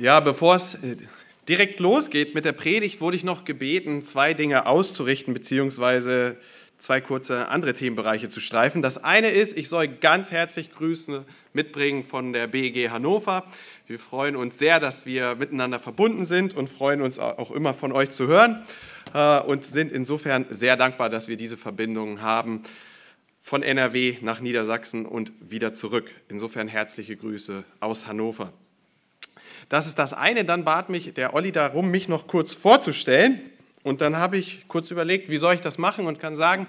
Ja, bevor es äh, direkt losgeht mit der Predigt, wurde ich noch gebeten, zwei Dinge auszurichten, beziehungsweise zwei kurze andere Themenbereiche zu streifen. Das eine ist, ich soll ganz herzlich Grüße mitbringen von der BEG Hannover. Wir freuen uns sehr, dass wir miteinander verbunden sind und freuen uns auch immer von euch zu hören äh, und sind insofern sehr dankbar, dass wir diese Verbindungen haben von NRW nach Niedersachsen und wieder zurück. Insofern herzliche Grüße aus Hannover. Das ist das eine. Dann bat mich der Olli darum, mich noch kurz vorzustellen. Und dann habe ich kurz überlegt, wie soll ich das machen und kann sagen,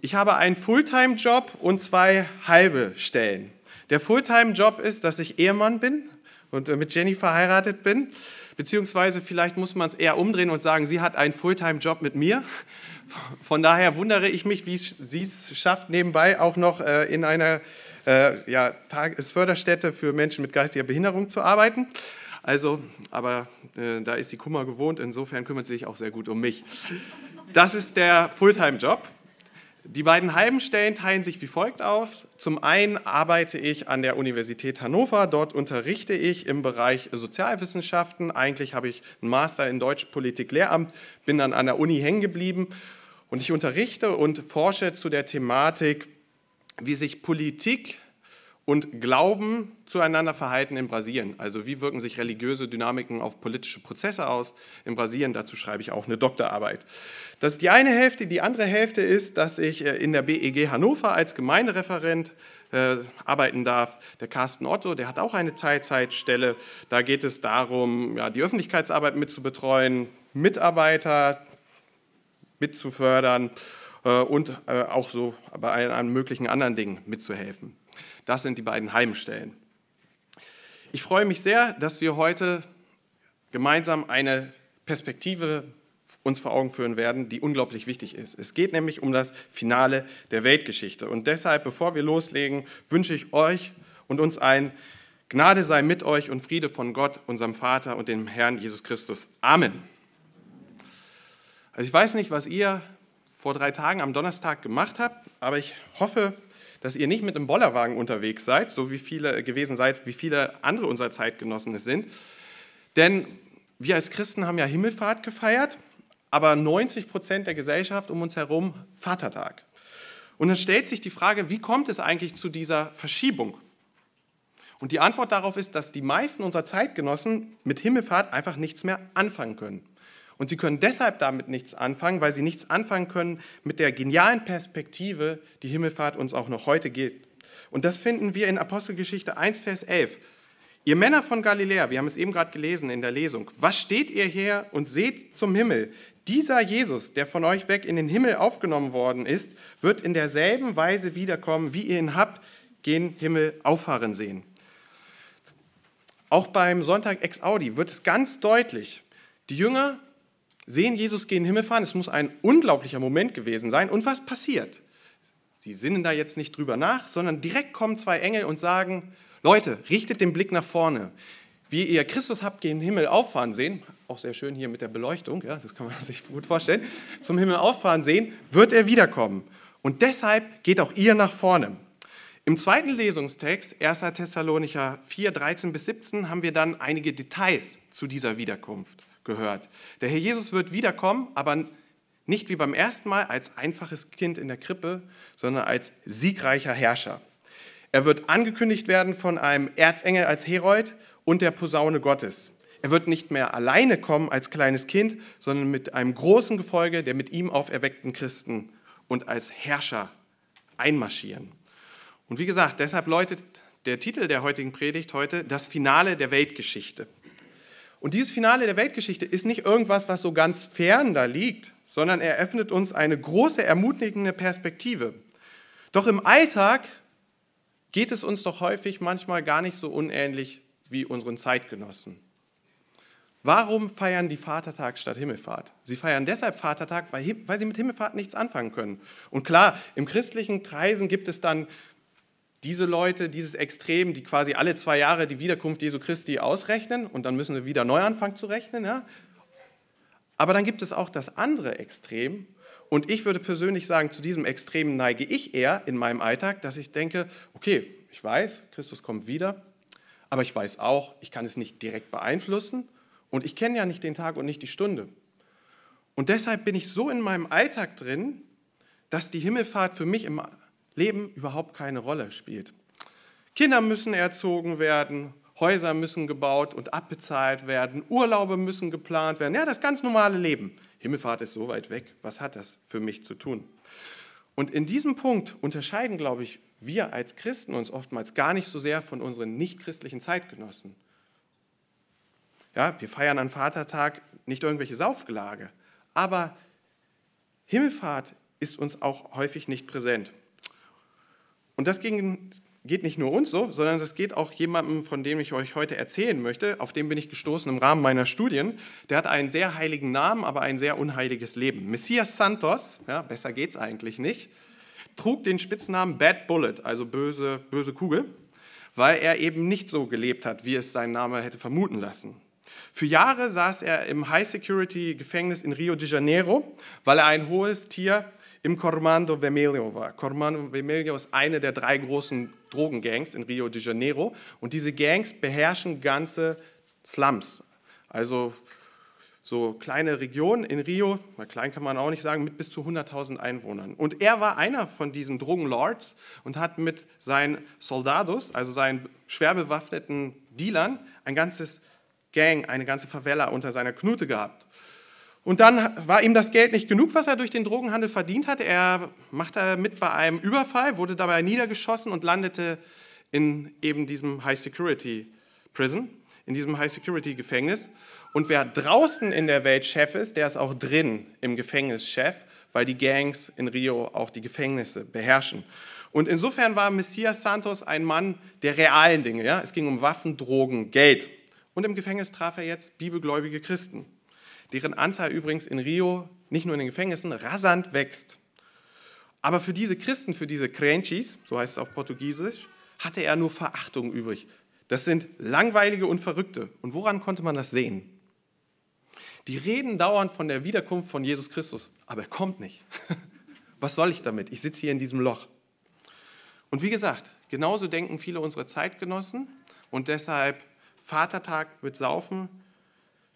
ich habe einen Fulltime-Job und zwei halbe Stellen. Der Fulltime-Job ist, dass ich Ehemann bin und mit Jenny verheiratet bin. Beziehungsweise vielleicht muss man es eher umdrehen und sagen, sie hat einen Fulltime-Job mit mir. Von daher wundere ich mich, wie sie es schafft, nebenbei auch noch äh, in einer äh, ja, Tagesförderstätte für Menschen mit geistiger Behinderung zu arbeiten. Also, aber äh, da ist sie Kummer gewohnt, insofern kümmert sie sich auch sehr gut um mich. Das ist der Fulltime-Job. Die beiden halben Stellen teilen sich wie folgt auf. Zum einen arbeite ich an der Universität Hannover. Dort unterrichte ich im Bereich Sozialwissenschaften. Eigentlich habe ich einen Master in Deutsch, Politik, Lehramt, bin dann an der Uni hängen geblieben und ich unterrichte und forsche zu der Thematik wie sich Politik und Glauben zueinander verhalten in Brasilien. Also wie wirken sich religiöse Dynamiken auf politische Prozesse aus in Brasilien. Dazu schreibe ich auch eine Doktorarbeit. Das ist die eine Hälfte. Die andere Hälfte ist, dass ich äh, in der BEG Hannover als Gemeindereferent äh, arbeiten darf. Der Carsten Otto, der hat auch eine Teilzeitstelle. Da geht es darum, ja, die Öffentlichkeitsarbeit mitzubetreuen, Mitarbeiter mitzufördern und äh, auch so bei allen möglichen anderen Dingen mitzuhelfen. Das sind die beiden Heimstellen. Ich freue mich sehr, dass wir heute gemeinsam eine Perspektive uns vor Augen führen werden, die unglaublich wichtig ist. Es geht nämlich um das Finale der Weltgeschichte. Und deshalb, bevor wir loslegen, wünsche ich euch und uns ein Gnade sei mit euch und Friede von Gott, unserem Vater und dem Herrn Jesus Christus. Amen. Also ich weiß nicht, was ihr vor drei Tagen am Donnerstag gemacht habt, aber ich hoffe, dass ihr nicht mit einem Bollerwagen unterwegs seid, so wie viele gewesen seid, wie viele andere unserer Zeitgenossen es sind. Denn wir als Christen haben ja Himmelfahrt gefeiert, aber 90 Prozent der Gesellschaft um uns herum Vatertag. Und dann stellt sich die Frage, wie kommt es eigentlich zu dieser Verschiebung? Und die Antwort darauf ist, dass die meisten unserer Zeitgenossen mit Himmelfahrt einfach nichts mehr anfangen können. Und sie können deshalb damit nichts anfangen, weil sie nichts anfangen können mit der genialen Perspektive, die Himmelfahrt uns auch noch heute gilt. Und das finden wir in Apostelgeschichte 1, Vers 11. Ihr Männer von Galiläa, wir haben es eben gerade gelesen in der Lesung, was steht ihr her und seht zum Himmel? Dieser Jesus, der von euch weg in den Himmel aufgenommen worden ist, wird in derselben Weise wiederkommen, wie ihr ihn habt, gen Himmel auffahren sehen. Auch beim Sonntag ex Audi wird es ganz deutlich, die Jünger sehen Jesus gehen Himmel fahren. Es muss ein unglaublicher Moment gewesen sein. Und was passiert? Sie sinnen da jetzt nicht drüber nach, sondern direkt kommen zwei Engel und sagen, Leute, richtet den Blick nach vorne. Wie ihr Christus habt gehen Himmel auffahren sehen, auch sehr schön hier mit der Beleuchtung, ja, das kann man sich gut vorstellen, zum Himmel auffahren sehen, wird er wiederkommen. Und deshalb geht auch ihr nach vorne. Im zweiten Lesungstext, 1. Thessalonicher 4, 13 bis 17, haben wir dann einige Details zu dieser Wiederkunft gehört. Der Herr Jesus wird wiederkommen, aber nicht wie beim ersten Mal als einfaches Kind in der Krippe, sondern als siegreicher Herrscher. Er wird angekündigt werden von einem Erzengel als Herold und der Posaune Gottes. Er wird nicht mehr alleine kommen als kleines Kind, sondern mit einem großen Gefolge der mit ihm auferweckten Christen und als Herrscher einmarschieren. Und wie gesagt, deshalb läutet der Titel der heutigen Predigt heute das Finale der Weltgeschichte. Und dieses Finale der Weltgeschichte ist nicht irgendwas, was so ganz fern da liegt, sondern er öffnet uns eine große, ermutigende Perspektive. Doch im Alltag geht es uns doch häufig manchmal gar nicht so unähnlich wie unseren Zeitgenossen. Warum feiern die Vatertag statt Himmelfahrt? Sie feiern deshalb Vatertag, weil, weil sie mit Himmelfahrt nichts anfangen können. Und klar, im christlichen Kreisen gibt es dann diese Leute, dieses Extrem, die quasi alle zwei Jahre die Wiederkunft Jesu Christi ausrechnen und dann müssen wir wieder neu anfangen zu rechnen. Ja? Aber dann gibt es auch das andere Extrem. Und ich würde persönlich sagen, zu diesem Extrem neige ich eher in meinem Alltag, dass ich denke, okay, ich weiß, Christus kommt wieder, aber ich weiß auch, ich kann es nicht direkt beeinflussen und ich kenne ja nicht den Tag und nicht die Stunde. Und deshalb bin ich so in meinem Alltag drin, dass die Himmelfahrt für mich im Leben überhaupt keine Rolle spielt. Kinder müssen erzogen werden, Häuser müssen gebaut und abbezahlt werden, Urlaube müssen geplant werden. Ja, das ganz normale Leben. Himmelfahrt ist so weit weg. Was hat das für mich zu tun? Und in diesem Punkt unterscheiden, glaube ich, wir als Christen uns oftmals gar nicht so sehr von unseren nichtchristlichen Zeitgenossen. Ja, wir feiern an Vatertag nicht irgendwelche Saufgelage, aber Himmelfahrt ist uns auch häufig nicht präsent. Und das geht nicht nur uns so, sondern das geht auch jemandem, von dem ich euch heute erzählen möchte. Auf den bin ich gestoßen im Rahmen meiner Studien. Der hat einen sehr heiligen Namen, aber ein sehr unheiliges Leben. Messias Santos, ja, besser geht's eigentlich nicht, trug den Spitznamen Bad Bullet, also böse, böse Kugel, weil er eben nicht so gelebt hat, wie es sein Name hätte vermuten lassen. Für Jahre saß er im High-Security-Gefängnis in Rio de Janeiro, weil er ein hohes Tier im Cormando Vermelho war. Cormando Vermelho ist eine der drei großen Drogengangs in Rio de Janeiro und diese Gangs beherrschen ganze Slums, also so kleine Regionen in Rio, mal klein kann man auch nicht sagen, mit bis zu 100.000 Einwohnern. Und er war einer von diesen Drogenlords und hat mit seinen Soldados, also seinen schwer bewaffneten Dealern, ein ganzes Gang, eine ganze Favela unter seiner Knute gehabt. Und dann war ihm das Geld nicht genug, was er durch den Drogenhandel verdient hatte. Er machte mit bei einem Überfall, wurde dabei niedergeschossen und landete in eben diesem High Security Prison, in diesem High Security Gefängnis. Und wer draußen in der Welt Chef ist, der ist auch drin im Gefängnis Chef, weil die Gangs in Rio auch die Gefängnisse beherrschen. Und insofern war Messias Santos ein Mann der realen Dinge. Ja? Es ging um Waffen, Drogen, Geld. Und im Gefängnis traf er jetzt bibelgläubige Christen deren Anzahl übrigens in Rio, nicht nur in den Gefängnissen, rasant wächst. Aber für diese Christen, für diese Crenchis, so heißt es auf Portugiesisch, hatte er nur Verachtung übrig. Das sind langweilige und Verrückte. Und woran konnte man das sehen? Die reden dauernd von der Wiederkunft von Jesus Christus, aber er kommt nicht. Was soll ich damit? Ich sitze hier in diesem Loch. Und wie gesagt, genauso denken viele unserer Zeitgenossen und deshalb Vatertag mit Saufen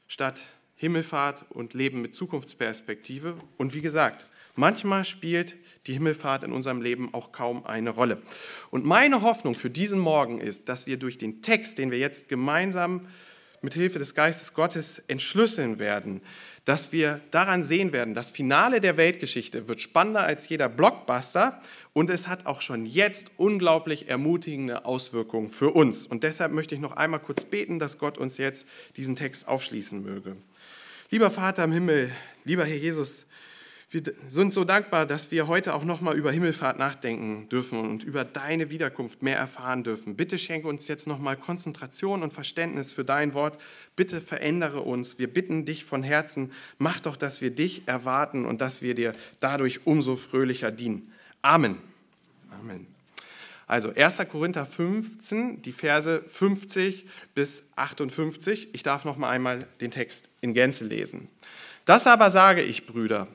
statt Himmelfahrt und Leben mit Zukunftsperspektive. Und wie gesagt, manchmal spielt die Himmelfahrt in unserem Leben auch kaum eine Rolle. Und meine Hoffnung für diesen Morgen ist, dass wir durch den Text, den wir jetzt gemeinsam mit Hilfe des Geistes Gottes entschlüsseln werden, dass wir daran sehen werden, das Finale der Weltgeschichte wird spannender als jeder Blockbuster und es hat auch schon jetzt unglaublich ermutigende Auswirkungen für uns. Und deshalb möchte ich noch einmal kurz beten, dass Gott uns jetzt diesen Text aufschließen möge. Lieber Vater im Himmel, lieber Herr Jesus, wir sind so dankbar, dass wir heute auch nochmal über Himmelfahrt nachdenken dürfen und über deine Wiederkunft mehr erfahren dürfen. Bitte schenke uns jetzt nochmal Konzentration und Verständnis für dein Wort. Bitte verändere uns. Wir bitten dich von Herzen, mach doch, dass wir dich erwarten und dass wir dir dadurch umso fröhlicher dienen. Amen. Amen. Also 1. Korinther 15, die Verse 50 bis 58. Ich darf noch mal einmal den Text in Gänze lesen. Das aber sage ich, Brüder,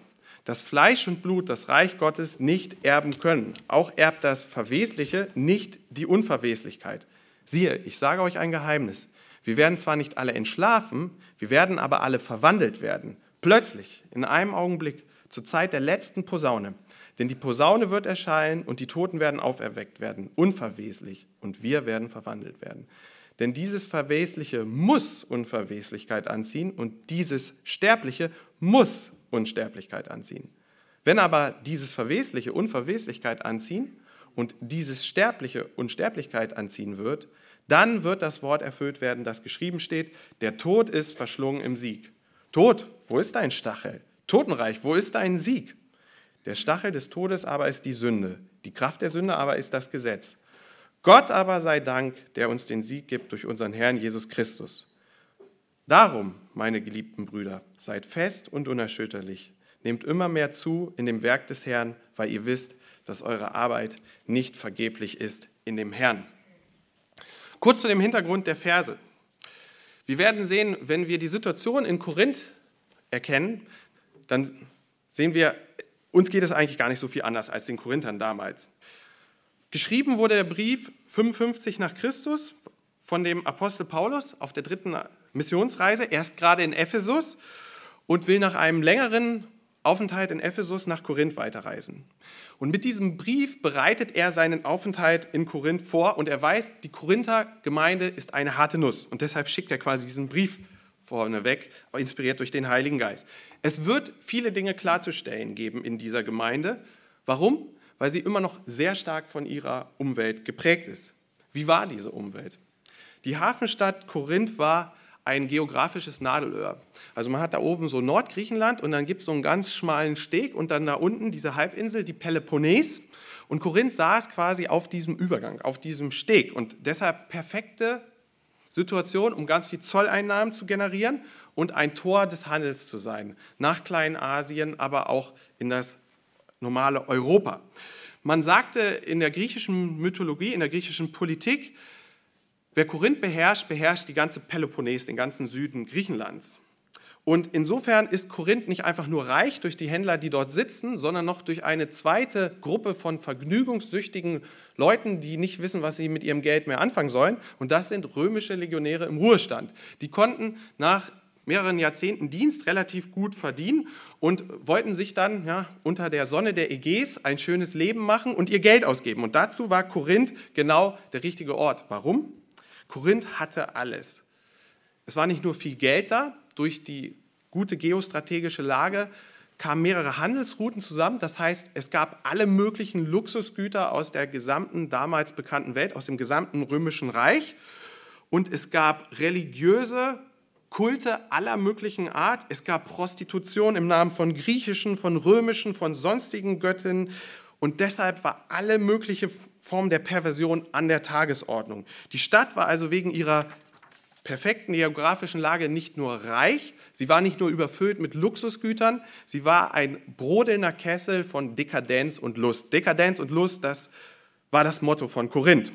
dass Fleisch und Blut das Reich Gottes nicht erben können. Auch erbt das Verwesliche nicht die Unverweslichkeit. Siehe, ich sage euch ein Geheimnis. Wir werden zwar nicht alle entschlafen, wir werden aber alle verwandelt werden. Plötzlich, in einem Augenblick, zur Zeit der letzten Posaune. Denn die Posaune wird erscheinen und die Toten werden auferweckt werden, unverweslich, und wir werden verwandelt werden. Denn dieses Verwesliche muss Unverweslichkeit anziehen und dieses Sterbliche muss Unsterblichkeit anziehen. Wenn aber dieses Verwesliche Unverweslichkeit anziehen und dieses Sterbliche Unsterblichkeit anziehen wird, dann wird das Wort erfüllt werden, das geschrieben steht, der Tod ist verschlungen im Sieg. Tod, wo ist dein Stachel? Totenreich, wo ist dein Sieg? Der Stachel des Todes aber ist die Sünde, die Kraft der Sünde aber ist das Gesetz. Gott aber sei Dank, der uns den Sieg gibt durch unseren Herrn Jesus Christus. Darum, meine geliebten Brüder, seid fest und unerschütterlich. Nehmt immer mehr zu in dem Werk des Herrn, weil ihr wisst, dass eure Arbeit nicht vergeblich ist in dem Herrn. Kurz zu dem Hintergrund der Verse. Wir werden sehen, wenn wir die Situation in Korinth erkennen, dann sehen wir, uns geht es eigentlich gar nicht so viel anders als den Korinthern damals. Geschrieben wurde der Brief 55 nach Christus von dem Apostel Paulus auf der dritten Missionsreise, erst gerade in Ephesus und will nach einem längeren Aufenthalt in Ephesus nach Korinth weiterreisen. Und mit diesem Brief bereitet er seinen Aufenthalt in Korinth vor und er weiß, die Korinther Gemeinde ist eine harte Nuss und deshalb schickt er quasi diesen Brief vorneweg, inspiriert durch den Heiligen Geist. Es wird viele Dinge klarzustellen geben in dieser Gemeinde. Warum? Weil sie immer noch sehr stark von ihrer Umwelt geprägt ist. Wie war diese Umwelt? Die Hafenstadt Korinth war ein geografisches Nadelöhr. Also man hat da oben so Nordgriechenland und dann gibt es so einen ganz schmalen Steg und dann da unten diese Halbinsel, die Peloponnes. Und Korinth saß quasi auf diesem Übergang, auf diesem Steg und deshalb perfekte Situation, um ganz viel Zolleinnahmen zu generieren und ein Tor des Handels zu sein, nach Kleinasien, aber auch in das normale Europa. Man sagte in der griechischen Mythologie, in der griechischen Politik, Wer Korinth beherrscht, beherrscht die ganze Peloponnes, den ganzen Süden Griechenlands. Und insofern ist Korinth nicht einfach nur reich durch die Händler, die dort sitzen, sondern noch durch eine zweite Gruppe von vergnügungssüchtigen Leuten, die nicht wissen, was sie mit ihrem Geld mehr anfangen sollen. Und das sind römische Legionäre im Ruhestand. Die konnten nach mehreren Jahrzehnten Dienst relativ gut verdienen und wollten sich dann ja, unter der Sonne der Ägäis ein schönes Leben machen und ihr Geld ausgeben. Und dazu war Korinth genau der richtige Ort. Warum? Korinth hatte alles. Es war nicht nur viel Geld da, durch die gute geostrategische Lage kamen mehrere Handelsrouten zusammen. Das heißt, es gab alle möglichen Luxusgüter aus der gesamten damals bekannten Welt, aus dem gesamten römischen Reich. Und es gab religiöse Kulte aller möglichen Art. Es gab Prostitution im Namen von griechischen, von römischen, von sonstigen Göttinnen. Und deshalb war alle mögliche Form der Perversion an der Tagesordnung. Die Stadt war also wegen ihrer perfekten geografischen Lage nicht nur reich, sie war nicht nur überfüllt mit Luxusgütern, sie war ein brodelnder Kessel von Dekadenz und Lust. Dekadenz und Lust, das war das Motto von Korinth.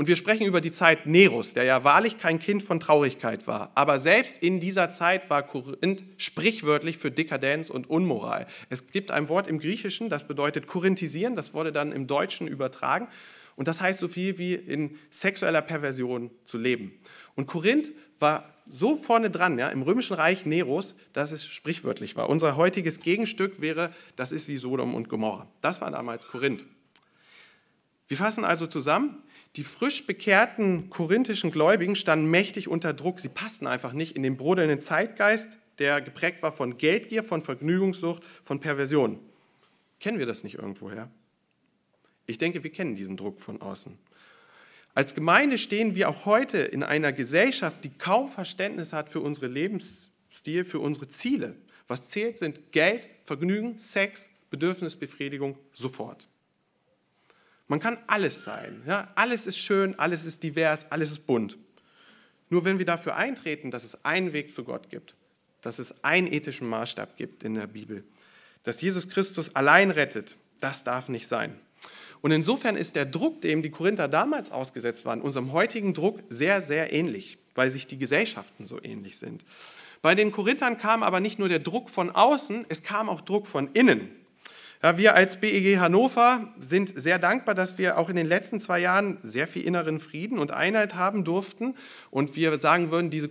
Und wir sprechen über die Zeit Neros, der ja wahrlich kein Kind von Traurigkeit war. Aber selbst in dieser Zeit war Korinth sprichwörtlich für Dekadenz und Unmoral. Es gibt ein Wort im Griechischen, das bedeutet korinthisieren, das wurde dann im Deutschen übertragen. Und das heißt so viel wie in sexueller Perversion zu leben. Und Korinth war so vorne dran ja, im römischen Reich Neros, dass es sprichwörtlich war. Unser heutiges Gegenstück wäre, das ist wie Sodom und Gomorra. Das war damals Korinth. Wir fassen also zusammen, die frisch bekehrten korinthischen Gläubigen standen mächtig unter Druck. Sie passten einfach nicht in den brodelnden Zeitgeist, der geprägt war von Geldgier, von Vergnügungssucht, von Perversion. Kennen wir das nicht irgendwoher? Ich denke, wir kennen diesen Druck von außen. Als Gemeinde stehen wir auch heute in einer Gesellschaft, die kaum Verständnis hat für unsere Lebensstil, für unsere Ziele. Was zählt, sind Geld, Vergnügen, Sex, Bedürfnisbefriedigung sofort. Man kann alles sein. Ja? Alles ist schön, alles ist divers, alles ist bunt. Nur wenn wir dafür eintreten, dass es einen Weg zu Gott gibt, dass es einen ethischen Maßstab gibt in der Bibel, dass Jesus Christus allein rettet, das darf nicht sein. Und insofern ist der Druck, dem die Korinther damals ausgesetzt waren, unserem heutigen Druck sehr, sehr ähnlich, weil sich die Gesellschaften so ähnlich sind. Bei den Korinthern kam aber nicht nur der Druck von außen, es kam auch Druck von innen. Ja, wir als BEG Hannover sind sehr dankbar, dass wir auch in den letzten zwei Jahren sehr viel inneren Frieden und Einheit haben durften. Und wir sagen würden, diese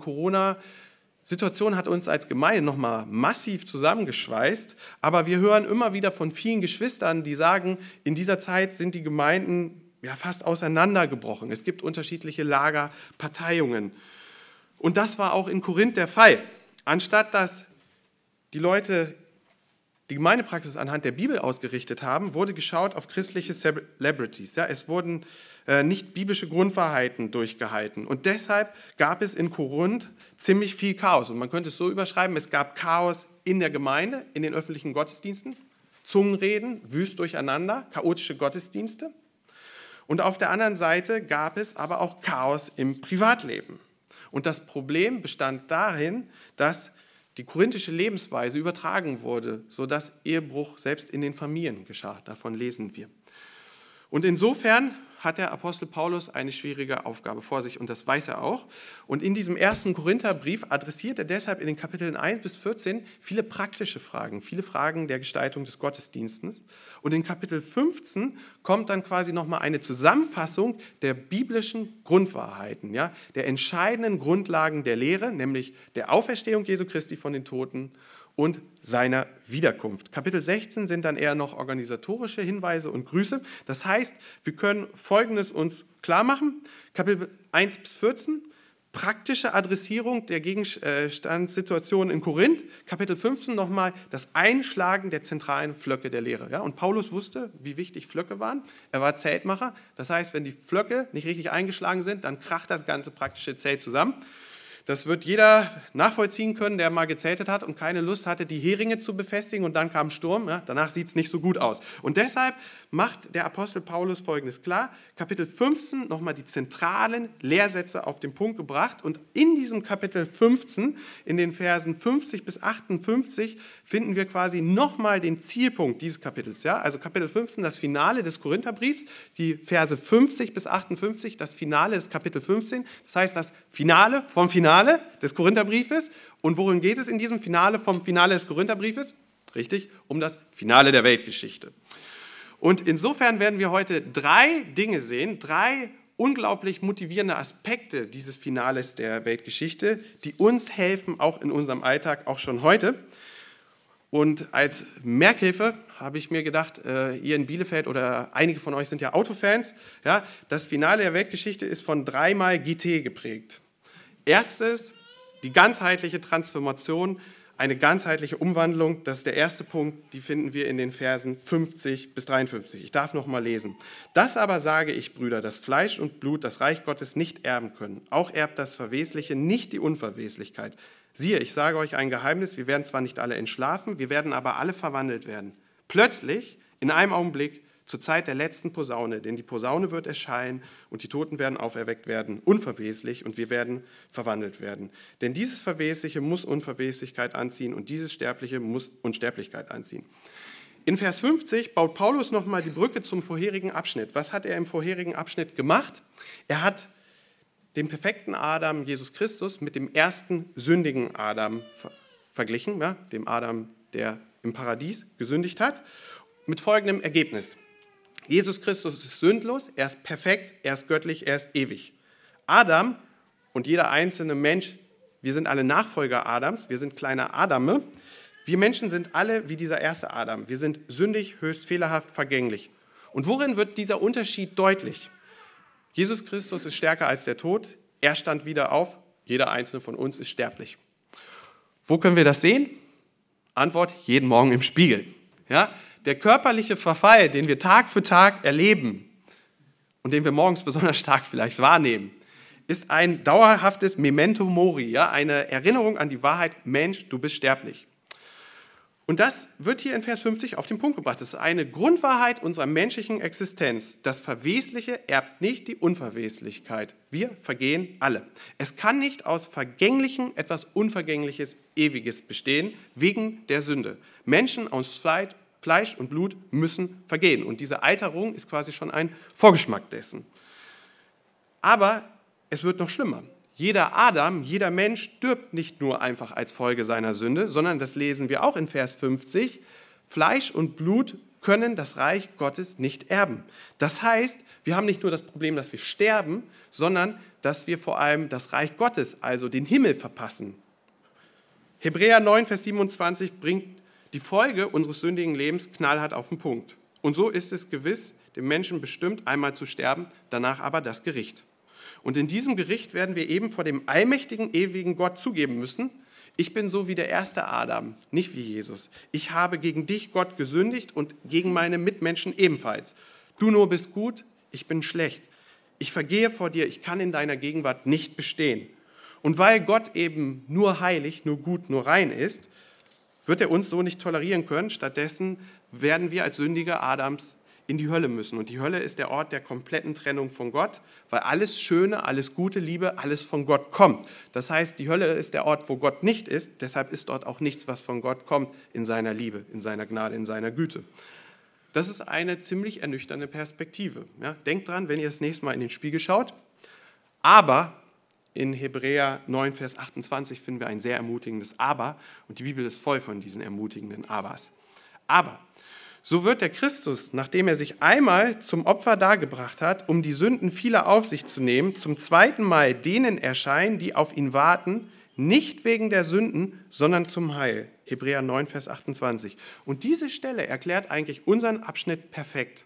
Corona-Situation hat uns als Gemeinde nochmal massiv zusammengeschweißt. Aber wir hören immer wieder von vielen Geschwistern, die sagen, in dieser Zeit sind die Gemeinden ja, fast auseinandergebrochen. Es gibt unterschiedliche Lager, Parteiungen. Und das war auch in Korinth der Fall. Anstatt dass die Leute die Gemeindepraxis anhand der Bibel ausgerichtet haben, wurde geschaut auf christliche Celebrities. Ja, es wurden äh, nicht biblische Grundwahrheiten durchgehalten. Und deshalb gab es in Korinth ziemlich viel Chaos. Und man könnte es so überschreiben, es gab Chaos in der Gemeinde, in den öffentlichen Gottesdiensten, Zungenreden, wüst durcheinander, chaotische Gottesdienste. Und auf der anderen Seite gab es aber auch Chaos im Privatleben. Und das Problem bestand darin, dass die korinthische Lebensweise übertragen wurde, sodass Ehebruch selbst in den Familien geschah. Davon lesen wir. Und insofern hat der Apostel Paulus eine schwierige Aufgabe vor sich und das weiß er auch. Und in diesem ersten Korintherbrief adressiert er deshalb in den Kapiteln 1 bis 14 viele praktische Fragen, viele Fragen der Gestaltung des Gottesdienstes. Und in Kapitel 15 kommt dann quasi nochmal eine Zusammenfassung der biblischen Grundwahrheiten, ja, der entscheidenden Grundlagen der Lehre, nämlich der Auferstehung Jesu Christi von den Toten und seiner Wiederkunft. Kapitel 16 sind dann eher noch organisatorische Hinweise und Grüße. Das heißt, wir können Folgendes uns klar machen. Kapitel 1 bis 14, praktische Adressierung der Gegenstandssituation in Korinth. Kapitel 15 nochmal das Einschlagen der zentralen Flöcke der Lehre. Ja, und Paulus wusste, wie wichtig Flöcke waren. Er war Zeltmacher. Das heißt, wenn die Flöcke nicht richtig eingeschlagen sind, dann kracht das ganze praktische Zelt zusammen. Das wird jeder nachvollziehen können, der mal gezeltet hat und keine Lust hatte, die Heringe zu befestigen und dann kam Sturm. Ja, danach sieht es nicht so gut aus. Und deshalb macht der Apostel Paulus Folgendes klar. Kapitel 15 nochmal die zentralen Lehrsätze auf den Punkt gebracht. Und in diesem Kapitel 15, in den Versen 50 bis 58, finden wir quasi nochmal den Zielpunkt dieses Kapitels. Ja? Also Kapitel 15, das Finale des Korintherbriefs, die Verse 50 bis 58, das Finale des Kapitel 15. Das heißt, das Finale vom Finale Finale des Korintherbriefes. Und worum geht es in diesem Finale vom Finale des Korintherbriefes? Richtig, um das Finale der Weltgeschichte. Und insofern werden wir heute drei Dinge sehen, drei unglaublich motivierende Aspekte dieses Finales der Weltgeschichte, die uns helfen, auch in unserem Alltag, auch schon heute. Und als Merkhilfe habe ich mir gedacht, äh, ihr in Bielefeld oder einige von euch sind ja Autofans, ja, das Finale der Weltgeschichte ist von dreimal GT geprägt. Erstes, die ganzheitliche Transformation, eine ganzheitliche Umwandlung. Das ist der erste Punkt, die finden wir in den Versen 50 bis 53. Ich darf noch mal lesen. Das aber sage ich, Brüder, dass Fleisch und Blut das Reich Gottes nicht erben können. Auch erbt das Verwesliche nicht die Unverweslichkeit. Siehe, ich sage euch ein Geheimnis, wir werden zwar nicht alle entschlafen, wir werden aber alle verwandelt werden. Plötzlich, in einem Augenblick, zur Zeit der letzten Posaune, denn die Posaune wird erscheinen und die Toten werden auferweckt werden, unverweslich, und wir werden verwandelt werden. Denn dieses Verwesliche muss Unverweslichkeit anziehen und dieses Sterbliche muss Unsterblichkeit anziehen. In Vers 50 baut Paulus nochmal die Brücke zum vorherigen Abschnitt. Was hat er im vorherigen Abschnitt gemacht? Er hat den perfekten Adam, Jesus Christus, mit dem ersten sündigen Adam verglichen, ja, dem Adam, der im Paradies gesündigt hat, mit folgendem Ergebnis. Jesus Christus ist sündlos, er ist perfekt, er ist göttlich, er ist ewig. Adam und jeder einzelne Mensch, wir sind alle Nachfolger Adams, wir sind kleine Adame. Wir Menschen sind alle wie dieser erste Adam. Wir sind sündig, höchst fehlerhaft, vergänglich. Und worin wird dieser Unterschied deutlich? Jesus Christus ist stärker als der Tod, er stand wieder auf, jeder einzelne von uns ist sterblich. Wo können wir das sehen? Antwort, jeden Morgen im Spiegel. Ja? Der körperliche Verfall, den wir Tag für Tag erleben und den wir morgens besonders stark vielleicht wahrnehmen, ist ein dauerhaftes Memento Mori, ja, eine Erinnerung an die Wahrheit, Mensch, du bist sterblich. Und das wird hier in Vers 50 auf den Punkt gebracht. Das ist eine Grundwahrheit unserer menschlichen Existenz. Das Verwesliche erbt nicht die Unverweslichkeit. Wir vergehen alle. Es kann nicht aus Vergänglichen etwas Unvergängliches, Ewiges bestehen, wegen der Sünde. Menschen aus Fleisch Fleisch und Blut müssen vergehen. Und diese Alterung ist quasi schon ein Vorgeschmack dessen. Aber es wird noch schlimmer. Jeder Adam, jeder Mensch stirbt nicht nur einfach als Folge seiner Sünde, sondern das lesen wir auch in Vers 50. Fleisch und Blut können das Reich Gottes nicht erben. Das heißt, wir haben nicht nur das Problem, dass wir sterben, sondern dass wir vor allem das Reich Gottes, also den Himmel, verpassen. Hebräer 9, Vers 27 bringt die Folge unseres sündigen Lebens knallhart auf den Punkt. Und so ist es gewiss dem Menschen bestimmt, einmal zu sterben, danach aber das Gericht. Und in diesem Gericht werden wir eben vor dem allmächtigen, ewigen Gott zugeben müssen, ich bin so wie der erste Adam, nicht wie Jesus. Ich habe gegen dich, Gott, gesündigt und gegen meine Mitmenschen ebenfalls. Du nur bist gut, ich bin schlecht. Ich vergehe vor dir, ich kann in deiner Gegenwart nicht bestehen. Und weil Gott eben nur heilig, nur gut, nur rein ist, wird er uns so nicht tolerieren können. Stattdessen werden wir als Sündige Adams in die Hölle müssen. Und die Hölle ist der Ort der kompletten Trennung von Gott, weil alles Schöne, alles Gute, Liebe, alles von Gott kommt. Das heißt, die Hölle ist der Ort, wo Gott nicht ist. Deshalb ist dort auch nichts, was von Gott kommt, in seiner Liebe, in seiner Gnade, in seiner Güte. Das ist eine ziemlich ernüchternde Perspektive. Ja, denkt dran, wenn ihr das nächste Mal in den Spiegel schaut. Aber in Hebräer 9, Vers 28 finden wir ein sehr ermutigendes Aber und die Bibel ist voll von diesen ermutigenden Abers. Aber so wird der Christus, nachdem er sich einmal zum Opfer dargebracht hat, um die Sünden vieler auf sich zu nehmen, zum zweiten Mal denen erscheinen, die auf ihn warten, nicht wegen der Sünden, sondern zum Heil. Hebräer 9, Vers 28. Und diese Stelle erklärt eigentlich unseren Abschnitt perfekt.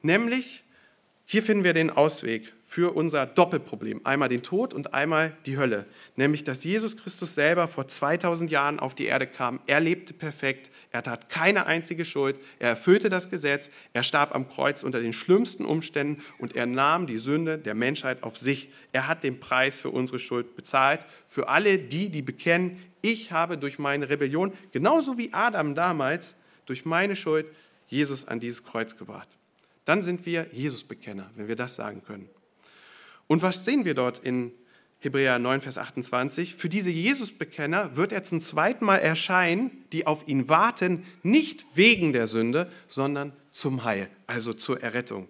Nämlich, hier finden wir den Ausweg für unser Doppelproblem. Einmal den Tod und einmal die Hölle. Nämlich, dass Jesus Christus selber vor 2000 Jahren auf die Erde kam. Er lebte perfekt. Er tat keine einzige Schuld. Er erfüllte das Gesetz. Er starb am Kreuz unter den schlimmsten Umständen und er nahm die Sünde der Menschheit auf sich. Er hat den Preis für unsere Schuld bezahlt. Für alle die, die bekennen, ich habe durch meine Rebellion, genauso wie Adam damals, durch meine Schuld Jesus an dieses Kreuz gebracht. Dann sind wir Jesus-Bekenner, wenn wir das sagen können. Und was sehen wir dort in Hebräer 9, Vers 28? Für diese Jesus-Bekenner wird er zum zweiten Mal erscheinen, die auf ihn warten, nicht wegen der Sünde, sondern zum Heil, also zur Errettung.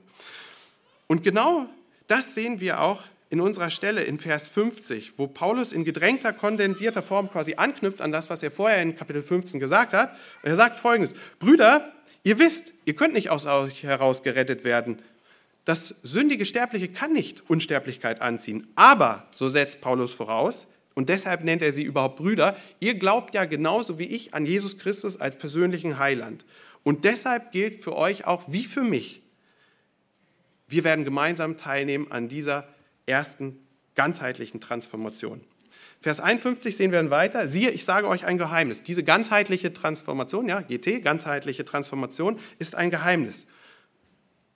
Und genau das sehen wir auch in unserer Stelle in Vers 50, wo Paulus in gedrängter, kondensierter Form quasi anknüpft an das, was er vorher in Kapitel 15 gesagt hat. er sagt folgendes, Brüder, Ihr wisst, ihr könnt nicht aus euch heraus gerettet werden. Das sündige Sterbliche kann nicht Unsterblichkeit anziehen. Aber, so setzt Paulus voraus, und deshalb nennt er sie überhaupt Brüder, ihr glaubt ja genauso wie ich an Jesus Christus als persönlichen Heiland. Und deshalb gilt für euch auch wie für mich, wir werden gemeinsam teilnehmen an dieser ersten ganzheitlichen Transformation. Vers 51 sehen wir dann weiter. Siehe, ich sage euch ein Geheimnis. Diese ganzheitliche Transformation, ja, GT, ganzheitliche Transformation, ist ein Geheimnis.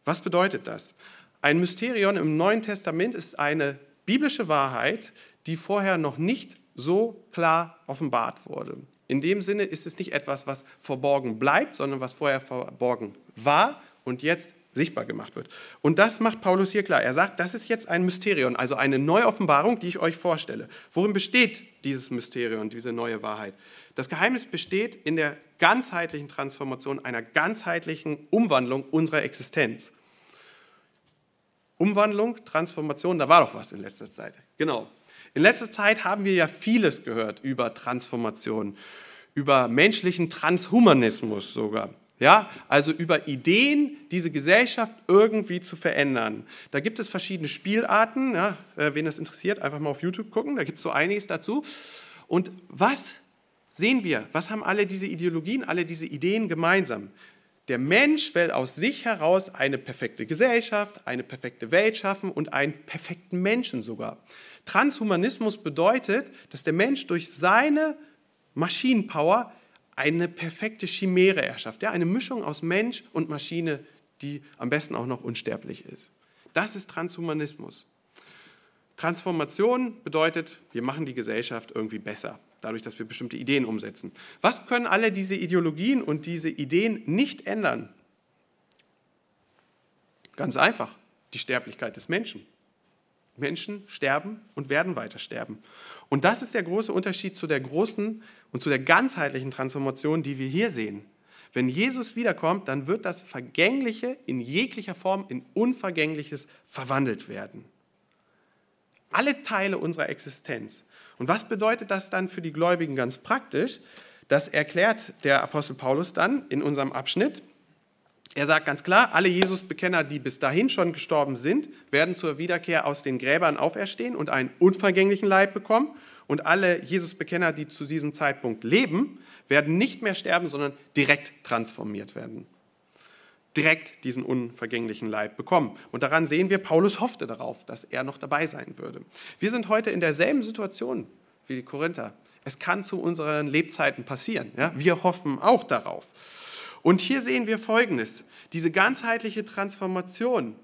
Was bedeutet das? Ein Mysterion im Neuen Testament ist eine biblische Wahrheit, die vorher noch nicht so klar offenbart wurde. In dem Sinne ist es nicht etwas, was verborgen bleibt, sondern was vorher verborgen war und jetzt sichtbar gemacht wird. Und das macht Paulus hier klar. Er sagt, das ist jetzt ein Mysterium, also eine Neuoffenbarung, die ich euch vorstelle. Worin besteht dieses Mysterium, diese neue Wahrheit? Das Geheimnis besteht in der ganzheitlichen Transformation, einer ganzheitlichen Umwandlung unserer Existenz. Umwandlung, Transformation, da war doch was in letzter Zeit. Genau. In letzter Zeit haben wir ja vieles gehört über Transformation, über menschlichen Transhumanismus sogar. Ja, also über Ideen, diese Gesellschaft irgendwie zu verändern. Da gibt es verschiedene Spielarten. Ja, äh, wen das interessiert, einfach mal auf YouTube gucken. Da gibt es so einiges dazu. Und was sehen wir? Was haben alle diese Ideologien, alle diese Ideen gemeinsam? Der Mensch will aus sich heraus eine perfekte Gesellschaft, eine perfekte Welt schaffen und einen perfekten Menschen sogar. Transhumanismus bedeutet, dass der Mensch durch seine Maschinenpower eine perfekte Chimäre erschafft. Ja, eine Mischung aus Mensch und Maschine, die am besten auch noch unsterblich ist. Das ist Transhumanismus. Transformation bedeutet, wir machen die Gesellschaft irgendwie besser, dadurch, dass wir bestimmte Ideen umsetzen. Was können alle diese Ideologien und diese Ideen nicht ändern? Ganz einfach, die Sterblichkeit des Menschen. Menschen sterben und werden weiter sterben. Und das ist der große Unterschied zu der großen und zu der ganzheitlichen Transformation, die wir hier sehen. Wenn Jesus wiederkommt, dann wird das Vergängliche in jeglicher Form in Unvergängliches verwandelt werden. Alle Teile unserer Existenz. Und was bedeutet das dann für die Gläubigen ganz praktisch? Das erklärt der Apostel Paulus dann in unserem Abschnitt. Er sagt ganz klar, alle Jesus-Bekenner, die bis dahin schon gestorben sind, werden zur Wiederkehr aus den Gräbern auferstehen und einen unvergänglichen Leib bekommen. Und alle Jesus-Bekenner, die zu diesem Zeitpunkt leben, werden nicht mehr sterben, sondern direkt transformiert werden. Direkt diesen unvergänglichen Leib bekommen. Und daran sehen wir, Paulus hoffte darauf, dass er noch dabei sein würde. Wir sind heute in derselben Situation wie die Korinther. Es kann zu unseren Lebzeiten passieren. Ja? Wir hoffen auch darauf. Und hier sehen wir Folgendes. Diese ganzheitliche Transformation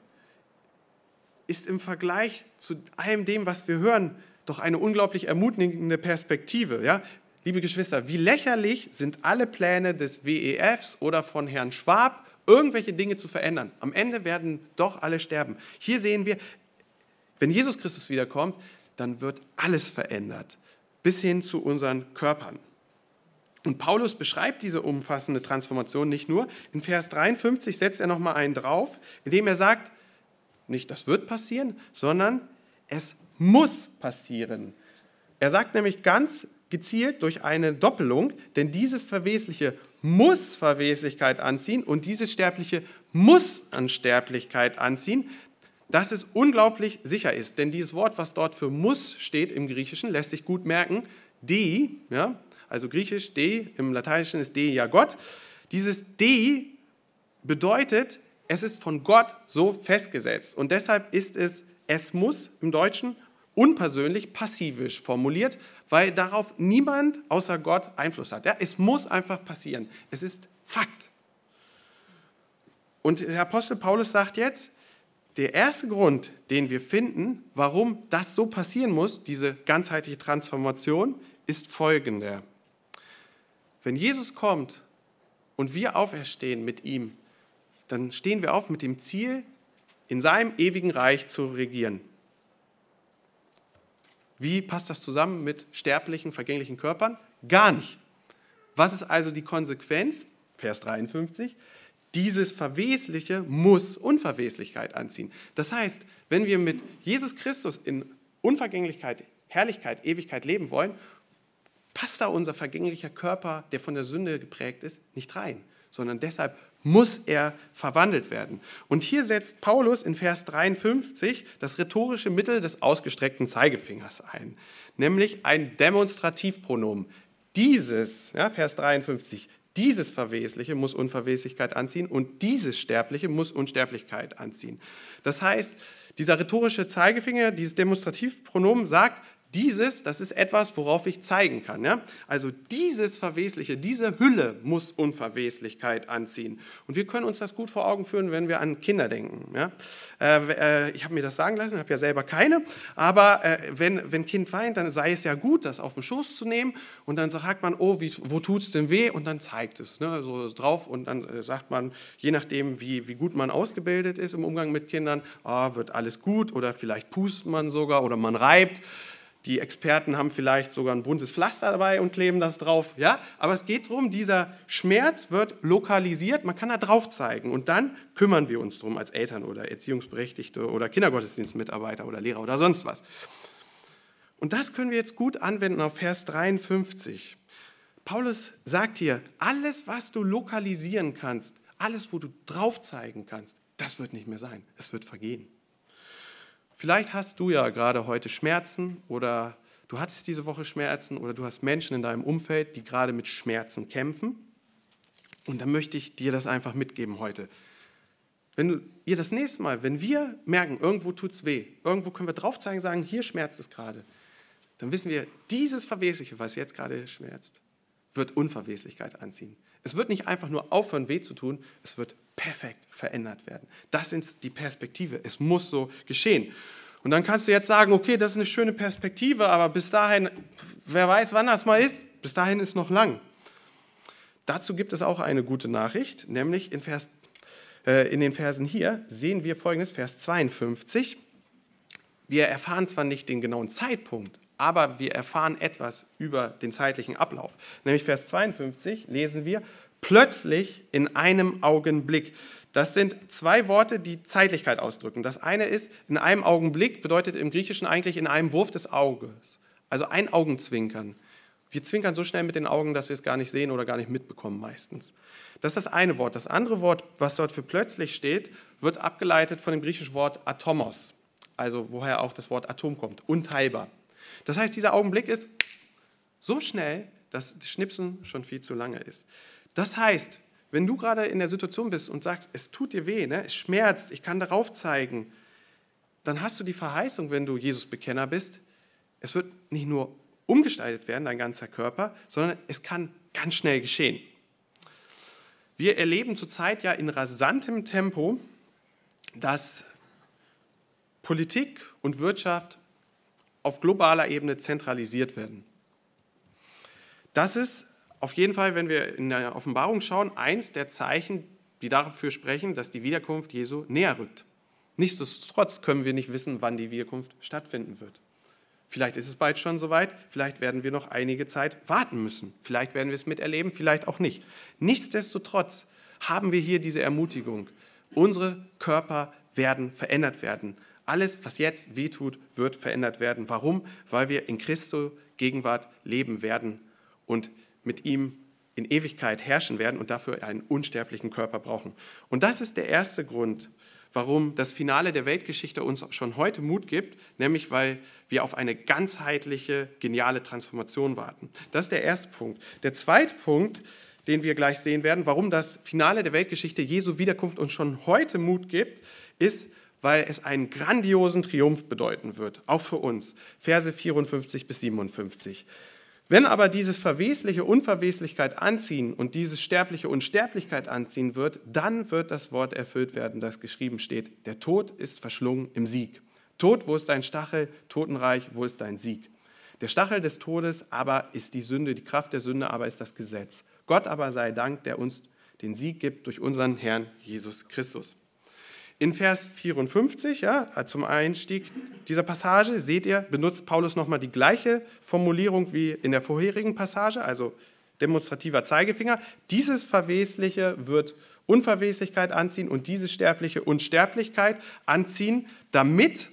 ist im Vergleich zu allem dem, was wir hören, doch eine unglaublich ermutigende Perspektive. Ja? Liebe Geschwister, wie lächerlich sind alle Pläne des WEFs oder von Herrn Schwab, irgendwelche Dinge zu verändern. Am Ende werden doch alle sterben. Hier sehen wir, wenn Jesus Christus wiederkommt, dann wird alles verändert, bis hin zu unseren Körpern. Und Paulus beschreibt diese umfassende Transformation nicht nur. In Vers 53 setzt er nochmal einen drauf, indem er sagt, nicht das wird passieren, sondern es muss passieren. Er sagt nämlich ganz gezielt durch eine Doppelung, denn dieses Verwesliche muss Verweslichkeit anziehen und dieses Sterbliche muss Unsterblichkeit anziehen, dass es unglaublich sicher ist. Denn dieses Wort, was dort für muss steht im Griechischen, lässt sich gut merken. De, ja, also griechisch de, im Lateinischen ist de ja Gott. Dieses de bedeutet, es ist von Gott so festgesetzt. Und deshalb ist es es muss im Deutschen unpersönlich passivisch formuliert, weil darauf niemand außer Gott Einfluss hat. Ja, es muss einfach passieren. Es ist Fakt. Und der Apostel Paulus sagt jetzt, der erste Grund, den wir finden, warum das so passieren muss, diese ganzheitliche Transformation, ist folgender. Wenn Jesus kommt und wir auferstehen mit ihm, dann stehen wir auf mit dem Ziel, in seinem ewigen Reich zu regieren. Wie passt das zusammen mit sterblichen, vergänglichen Körpern? Gar nicht. Was ist also die Konsequenz? Vers 53. Dieses Verwesliche muss Unverweslichkeit anziehen. Das heißt, wenn wir mit Jesus Christus in Unvergänglichkeit, Herrlichkeit, Ewigkeit leben wollen, passt da unser vergänglicher Körper, der von der Sünde geprägt ist, nicht rein, sondern deshalb muss er verwandelt werden. Und hier setzt Paulus in Vers 53 das rhetorische Mittel des ausgestreckten Zeigefingers ein, nämlich ein Demonstrativpronomen. Dieses, ja, Vers 53, dieses Verwesliche muss Unverweslichkeit anziehen und dieses Sterbliche muss Unsterblichkeit anziehen. Das heißt, dieser rhetorische Zeigefinger, dieses Demonstrativpronomen sagt, dieses, das ist etwas, worauf ich zeigen kann. Ja? Also dieses Verwesliche, diese Hülle muss Unverweslichkeit anziehen. Und wir können uns das gut vor Augen führen, wenn wir an Kinder denken. Ja? Äh, äh ich habe mir das sagen lassen, habe ja selber keine, aber äh, wenn, wenn Kind weint, dann sei es ja gut, das auf den Schoß zu nehmen und dann sagt man, oh, wie, wo es denn weh? Und dann zeigt es ne, so drauf und dann äh, sagt man, je nachdem, wie, wie gut man ausgebildet ist im Umgang mit Kindern, oh, wird alles gut oder vielleicht pustet man sogar oder man reibt. Die Experten haben vielleicht sogar ein buntes Pflaster dabei und kleben das drauf. Ja? Aber es geht darum, dieser Schmerz wird lokalisiert, man kann da drauf zeigen. Und dann kümmern wir uns darum als Eltern oder Erziehungsberechtigte oder Kindergottesdienstmitarbeiter oder Lehrer oder sonst was. Und das können wir jetzt gut anwenden auf Vers 53. Paulus sagt hier, alles, was du lokalisieren kannst, alles, wo du drauf zeigen kannst, das wird nicht mehr sein. Es wird vergehen. Vielleicht hast du ja gerade heute Schmerzen oder du hattest diese Woche Schmerzen oder du hast Menschen in deinem Umfeld, die gerade mit Schmerzen kämpfen. Und dann möchte ich dir das einfach mitgeben heute. Wenn du ihr das nächste Mal, wenn wir merken, irgendwo tut es weh, irgendwo können wir drauf zeigen, sagen, hier schmerzt es gerade, dann wissen wir, dieses Verwesliche, was jetzt gerade schmerzt, wird Unverweslichkeit anziehen. Es wird nicht einfach nur aufhören, weh zu tun, es wird perfekt verändert werden. Das ist die Perspektive. Es muss so geschehen. Und dann kannst du jetzt sagen, okay, das ist eine schöne Perspektive, aber bis dahin, wer weiß, wann das mal ist, bis dahin ist noch lang. Dazu gibt es auch eine gute Nachricht, nämlich in, Vers, äh, in den Versen hier sehen wir folgendes, Vers 52. Wir erfahren zwar nicht den genauen Zeitpunkt, aber wir erfahren etwas über den zeitlichen Ablauf. Nämlich Vers 52 lesen wir, plötzlich in einem Augenblick. Das sind zwei Worte, die Zeitlichkeit ausdrücken. Das eine ist, in einem Augenblick bedeutet im Griechischen eigentlich in einem Wurf des Auges. Also ein Augenzwinkern. Wir zwinkern so schnell mit den Augen, dass wir es gar nicht sehen oder gar nicht mitbekommen meistens. Das ist das eine Wort. Das andere Wort, was dort für plötzlich steht, wird abgeleitet von dem griechischen Wort atomos, also woher auch das Wort Atom kommt, unteilbar. Das heißt, dieser Augenblick ist so schnell, dass das Schnipsen schon viel zu lange ist. Das heißt, wenn du gerade in der Situation bist und sagst, es tut dir weh, ne? es schmerzt, ich kann darauf zeigen, dann hast du die Verheißung, wenn du Jesus-Bekenner bist, es wird nicht nur umgestaltet werden, dein ganzer Körper, sondern es kann ganz schnell geschehen. Wir erleben zurzeit ja in rasantem Tempo, dass Politik und Wirtschaft auf globaler Ebene zentralisiert werden. Das ist auf jeden Fall, wenn wir in der Offenbarung schauen, eins der Zeichen, die dafür sprechen, dass die Wiederkunft Jesu näher rückt. Nichtsdestotrotz können wir nicht wissen, wann die Wiederkunft stattfinden wird. Vielleicht ist es bald schon soweit, vielleicht werden wir noch einige Zeit warten müssen, vielleicht werden wir es miterleben, vielleicht auch nicht. Nichtsdestotrotz haben wir hier diese Ermutigung. Unsere Körper werden verändert werden. Alles, was jetzt wehtut, wird verändert werden. Warum? Weil wir in Christo Gegenwart leben werden und mit ihm in Ewigkeit herrschen werden und dafür einen unsterblichen Körper brauchen. Und das ist der erste Grund, warum das Finale der Weltgeschichte uns schon heute Mut gibt, nämlich weil wir auf eine ganzheitliche, geniale Transformation warten. Das ist der erste Punkt. Der zweite Punkt, den wir gleich sehen werden, warum das Finale der Weltgeschichte Jesu Wiederkunft uns schon heute Mut gibt, ist, weil es einen grandiosen Triumph bedeuten wird, auch für uns. Verse 54 bis 57. Wenn aber dieses verwesliche Unverweslichkeit anziehen und dieses sterbliche Unsterblichkeit anziehen wird, dann wird das Wort erfüllt werden, das geschrieben steht. Der Tod ist verschlungen im Sieg. Tod, wo ist dein Stachel? Totenreich, wo ist dein Sieg? Der Stachel des Todes aber ist die Sünde, die Kraft der Sünde aber ist das Gesetz. Gott aber sei Dank, der uns den Sieg gibt durch unseren Herrn Jesus Christus. In Vers 54, ja, zum Einstieg dieser Passage, seht ihr, benutzt Paulus nochmal die gleiche Formulierung wie in der vorherigen Passage, also demonstrativer Zeigefinger. Dieses Verwesliche wird Unverweslichkeit anziehen und dieses Sterbliche Unsterblichkeit anziehen, damit,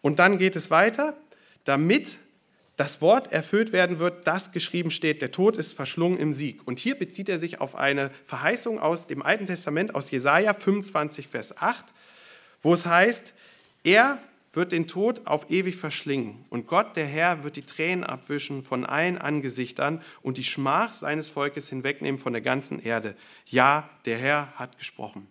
und dann geht es weiter, damit das Wort erfüllt werden wird, das geschrieben steht, der Tod ist verschlungen im Sieg. Und hier bezieht er sich auf eine Verheißung aus dem Alten Testament, aus Jesaja 25, Vers 8, wo es heißt, er wird den Tod auf ewig verschlingen und Gott, der Herr, wird die Tränen abwischen von allen Angesichtern und die Schmach seines Volkes hinwegnehmen von der ganzen Erde. Ja, der Herr hat gesprochen.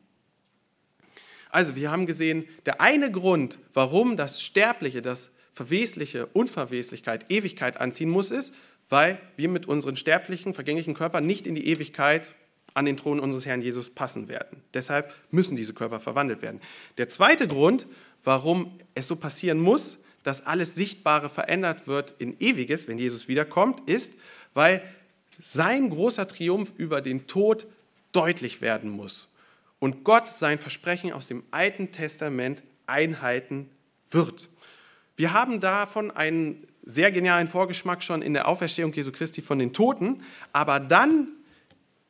Also, wir haben gesehen, der eine Grund, warum das Sterbliche, das verwesliche Unverweslichkeit, Ewigkeit anziehen muss, ist, weil wir mit unseren sterblichen, vergänglichen Körpern nicht in die Ewigkeit an den Thron unseres Herrn Jesus passen werden. Deshalb müssen diese Körper verwandelt werden. Der zweite Grund, warum es so passieren muss, dass alles Sichtbare verändert wird in Ewiges, wenn Jesus wiederkommt, ist, weil sein großer Triumph über den Tod deutlich werden muss und Gott sein Versprechen aus dem Alten Testament einhalten wird. Wir haben davon einen sehr genialen Vorgeschmack schon in der Auferstehung Jesu Christi von den Toten, aber dann,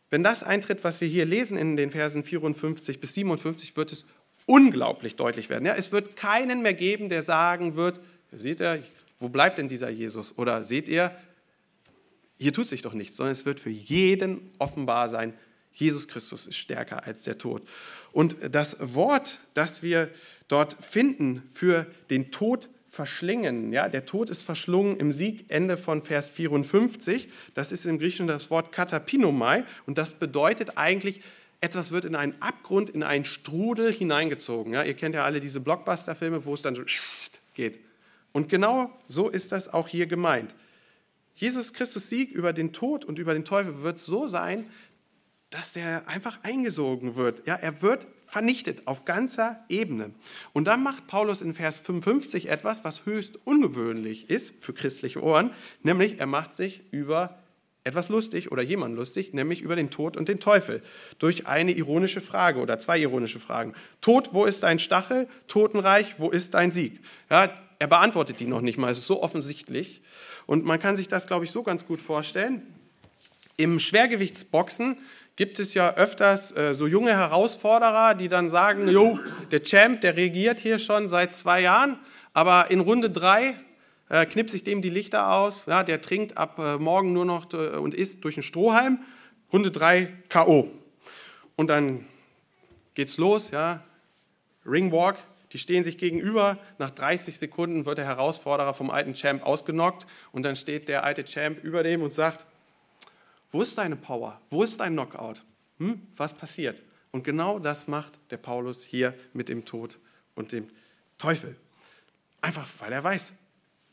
wenn das eintritt, was wir hier lesen in den Versen 54 bis 57, wird es unglaublich deutlich werden. Ja, es wird keinen mehr geben, der sagen wird, seht ihr, wo bleibt denn dieser Jesus? Oder seht ihr, hier tut sich doch nichts, sondern es wird für jeden offenbar sein, Jesus Christus ist stärker als der Tod. Und das Wort, das wir dort finden für den Tod verschlingen. Ja, der Tod ist verschlungen im Sieg, Ende von Vers 54. Das ist im Griechischen das Wort katapinomai und das bedeutet eigentlich, etwas wird in einen Abgrund, in einen Strudel hineingezogen. Ja, ihr kennt ja alle diese Blockbuster-Filme, wo es dann so geht. Und genau so ist das auch hier gemeint. Jesus Christus Sieg über den Tod und über den Teufel wird so sein, dass der einfach eingesogen wird. Ja, er wird vernichtet auf ganzer Ebene. Und dann macht Paulus in Vers 55 etwas, was höchst ungewöhnlich ist für christliche Ohren, nämlich er macht sich über etwas lustig oder jemand lustig, nämlich über den Tod und den Teufel, durch eine ironische Frage oder zwei ironische Fragen. Tod, wo ist dein Stachel? Totenreich, wo ist dein Sieg? Ja, er beantwortet die noch nicht mal, es ist so offensichtlich. Und man kann sich das, glaube ich, so ganz gut vorstellen. Im Schwergewichtsboxen gibt es ja öfters äh, so junge Herausforderer, die dann sagen, jo, der Champ, der regiert hier schon seit zwei Jahren, aber in Runde drei äh, knippt sich dem die Lichter aus, ja, der trinkt ab äh, morgen nur noch äh, und isst durch einen Strohhalm, Runde drei K.O. Und dann geht's los, ja, Ringwalk, die stehen sich gegenüber. Nach 30 Sekunden wird der Herausforderer vom alten Champ ausgenockt und dann steht der alte Champ über dem und sagt, wo ist deine Power? Wo ist dein Knockout? Hm? Was passiert? Und genau das macht der Paulus hier mit dem Tod und dem Teufel. Einfach weil er weiß,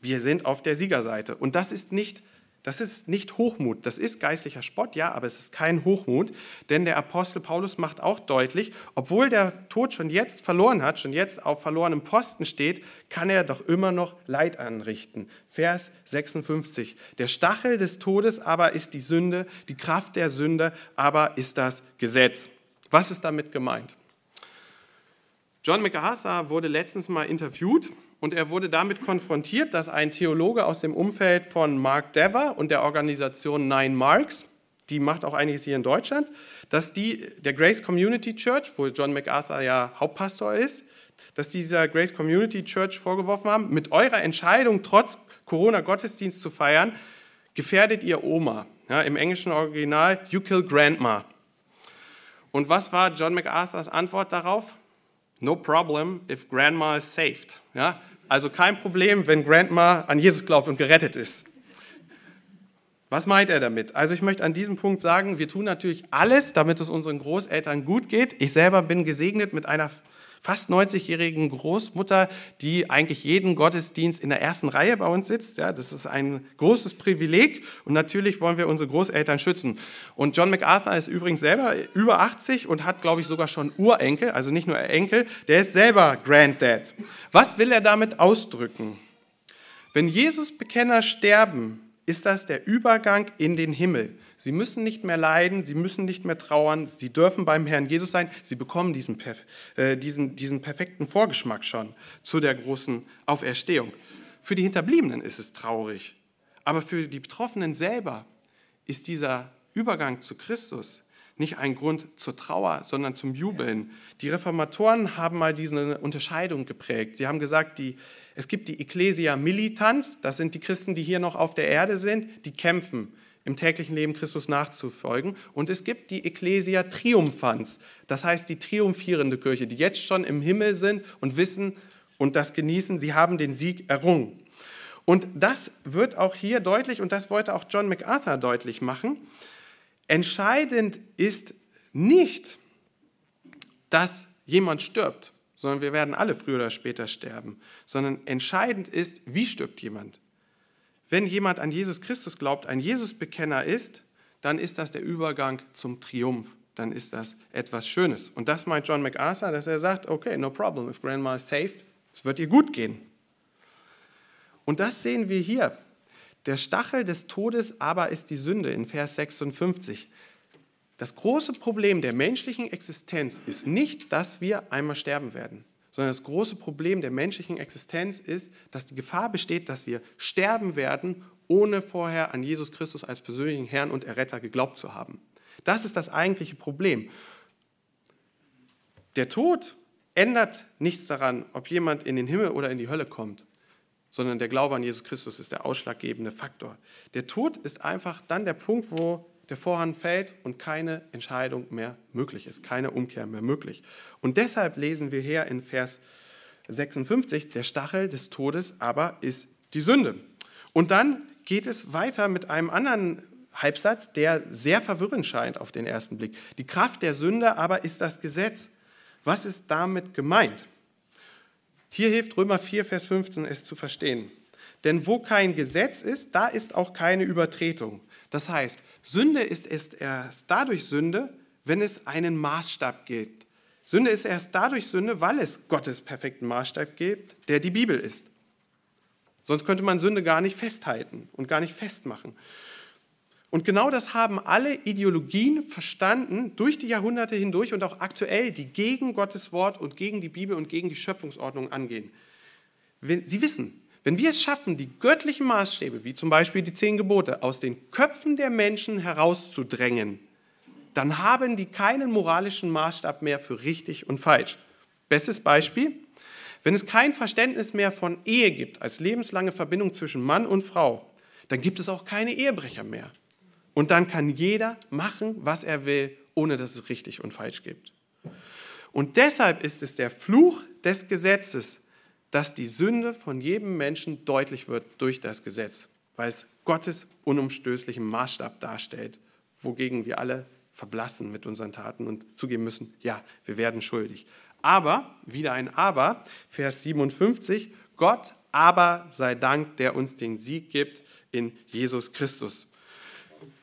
wir sind auf der Siegerseite. Und das ist nicht das ist nicht Hochmut, das ist geistlicher Spott, ja, aber es ist kein Hochmut, denn der Apostel Paulus macht auch deutlich, obwohl der Tod schon jetzt verloren hat, schon jetzt auf verlorenem Posten steht, kann er doch immer noch Leid anrichten. Vers 56. Der Stachel des Todes aber ist die Sünde, die Kraft der Sünde aber ist das Gesetz. Was ist damit gemeint? John MacArthur wurde letztens mal interviewt und er wurde damit konfrontiert, dass ein Theologe aus dem Umfeld von Mark Dever und der Organisation Nine Marks, die macht auch einiges hier in Deutschland, dass die der Grace Community Church, wo John MacArthur ja Hauptpastor ist, dass dieser Grace Community Church vorgeworfen haben, mit eurer Entscheidung, trotz Corona-Gottesdienst zu feiern, gefährdet ihr Oma. Ja, Im englischen Original, you kill Grandma. Und was war John MacArthurs Antwort darauf? No problem if Grandma is saved. Ja, also kein Problem, wenn Grandma an Jesus glaubt und gerettet ist. Was meint er damit? Also ich möchte an diesem Punkt sagen, wir tun natürlich alles, damit es unseren Großeltern gut geht. Ich selber bin gesegnet mit einer fast 90-jährigen Großmutter, die eigentlich jeden Gottesdienst in der ersten Reihe bei uns sitzt. Ja, das ist ein großes Privileg und natürlich wollen wir unsere Großeltern schützen. Und John MacArthur ist übrigens selber über 80 und hat, glaube ich, sogar schon Urenkel, also nicht nur Enkel, der ist selber Granddad. Was will er damit ausdrücken? Wenn Jesus-Bekenner sterben, ist das der Übergang in den Himmel. Sie müssen nicht mehr leiden, sie müssen nicht mehr trauern, sie dürfen beim Herrn Jesus sein, sie bekommen diesen, äh, diesen, diesen perfekten Vorgeschmack schon zu der großen Auferstehung. Für die Hinterbliebenen ist es traurig, aber für die Betroffenen selber ist dieser Übergang zu Christus nicht ein Grund zur Trauer, sondern zum Jubeln. Die Reformatoren haben mal diese Unterscheidung geprägt. Sie haben gesagt, die, es gibt die Ecclesia Militans, das sind die Christen, die hier noch auf der Erde sind, die kämpfen im täglichen Leben Christus nachzufolgen. Und es gibt die Ecclesia Triumphans, das heißt die triumphierende Kirche, die jetzt schon im Himmel sind und wissen und das genießen, sie haben den Sieg errungen. Und das wird auch hier deutlich, und das wollte auch John MacArthur deutlich machen. Entscheidend ist nicht, dass jemand stirbt, sondern wir werden alle früher oder später sterben, sondern entscheidend ist, wie stirbt jemand. Wenn jemand an Jesus Christus glaubt, ein Jesusbekenner ist, dann ist das der Übergang zum Triumph. Dann ist das etwas Schönes. Und das meint John MacArthur, dass er sagt, okay, no problem, if Grandma is saved, es wird ihr gut gehen. Und das sehen wir hier. Der Stachel des Todes aber ist die Sünde in Vers 56. Das große Problem der menschlichen Existenz ist nicht, dass wir einmal sterben werden sondern das große Problem der menschlichen Existenz ist, dass die Gefahr besteht, dass wir sterben werden, ohne vorher an Jesus Christus als persönlichen Herrn und Erretter geglaubt zu haben. Das ist das eigentliche Problem. Der Tod ändert nichts daran, ob jemand in den Himmel oder in die Hölle kommt, sondern der Glaube an Jesus Christus ist der ausschlaggebende Faktor. Der Tod ist einfach dann der Punkt, wo der Vorhang fällt und keine Entscheidung mehr möglich ist, keine Umkehr mehr möglich. Und deshalb lesen wir hier in Vers 56, der Stachel des Todes aber ist die Sünde. Und dann geht es weiter mit einem anderen Halbsatz, der sehr verwirrend scheint auf den ersten Blick. Die Kraft der Sünde aber ist das Gesetz. Was ist damit gemeint? Hier hilft Römer 4, Vers 15 es zu verstehen. Denn wo kein Gesetz ist, da ist auch keine Übertretung. Das heißt, Sünde ist erst dadurch Sünde, wenn es einen Maßstab gibt. Sünde ist erst dadurch Sünde, weil es Gottes perfekten Maßstab gibt, der die Bibel ist. Sonst könnte man Sünde gar nicht festhalten und gar nicht festmachen. Und genau das haben alle Ideologien verstanden durch die Jahrhunderte hindurch und auch aktuell, die gegen Gottes Wort und gegen die Bibel und gegen die Schöpfungsordnung angehen. Sie wissen, wenn wir es schaffen, die göttlichen Maßstäbe, wie zum Beispiel die zehn Gebote, aus den Köpfen der Menschen herauszudrängen, dann haben die keinen moralischen Maßstab mehr für richtig und falsch. Bestes Beispiel, wenn es kein Verständnis mehr von Ehe gibt als lebenslange Verbindung zwischen Mann und Frau, dann gibt es auch keine Ehebrecher mehr. Und dann kann jeder machen, was er will, ohne dass es richtig und falsch gibt. Und deshalb ist es der Fluch des Gesetzes, dass die Sünde von jedem Menschen deutlich wird durch das Gesetz, weil es Gottes unumstößlichen Maßstab darstellt, wogegen wir alle verblassen mit unseren Taten und zugeben müssen, ja, wir werden schuldig. Aber, wieder ein Aber, Vers 57, Gott aber sei Dank, der uns den Sieg gibt in Jesus Christus.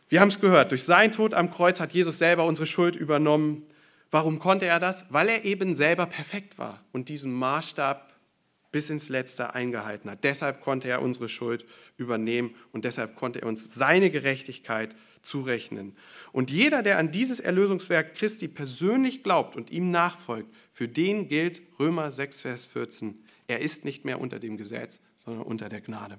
Wir haben es gehört, durch seinen Tod am Kreuz hat Jesus selber unsere Schuld übernommen. Warum konnte er das? Weil er eben selber perfekt war und diesen Maßstab bis ins Letzte eingehalten hat. Deshalb konnte er unsere Schuld übernehmen und deshalb konnte er uns seine Gerechtigkeit zurechnen. Und jeder, der an dieses Erlösungswerk Christi persönlich glaubt und ihm nachfolgt, für den gilt Römer 6, Vers 14, Er ist nicht mehr unter dem Gesetz, sondern unter der Gnade.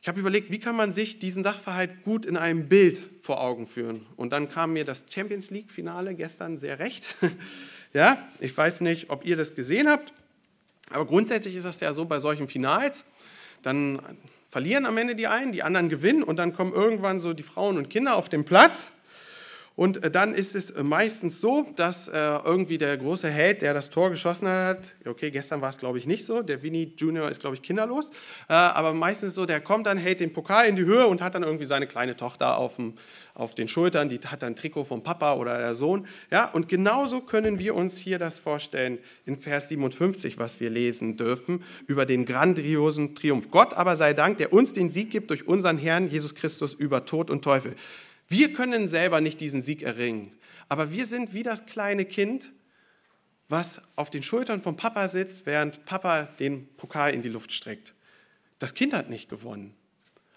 Ich habe überlegt, wie kann man sich diesen Sachverhalt gut in einem Bild vor Augen führen. Und dann kam mir das Champions League-Finale gestern sehr recht. ja, ich weiß nicht, ob ihr das gesehen habt, aber grundsätzlich ist das ja so bei solchen Finals. Dann verlieren am Ende die einen, die anderen gewinnen und dann kommen irgendwann so die Frauen und Kinder auf den Platz und äh, dann ist es äh, meistens so, dass äh, irgendwie der große Held, der das Tor geschossen hat, okay, gestern war es glaube ich nicht so, der Winnie Junior ist glaube ich kinderlos, aber meistens so, der kommt dann, hält den Pokal in die Höhe und hat dann irgendwie seine kleine Tochter auf, dem, auf den Schultern, die hat dann ein Trikot vom Papa oder der Sohn. Ja, und genauso können wir uns hier das vorstellen in Vers 57, was wir lesen dürfen, über den grandiosen Triumph. Gott aber sei Dank, der uns den Sieg gibt durch unseren Herrn Jesus Christus über Tod und Teufel. Wir können selber nicht diesen Sieg erringen, aber wir sind wie das kleine Kind, was auf den Schultern vom Papa sitzt, während Papa den Pokal in die Luft streckt. Das Kind hat nicht gewonnen,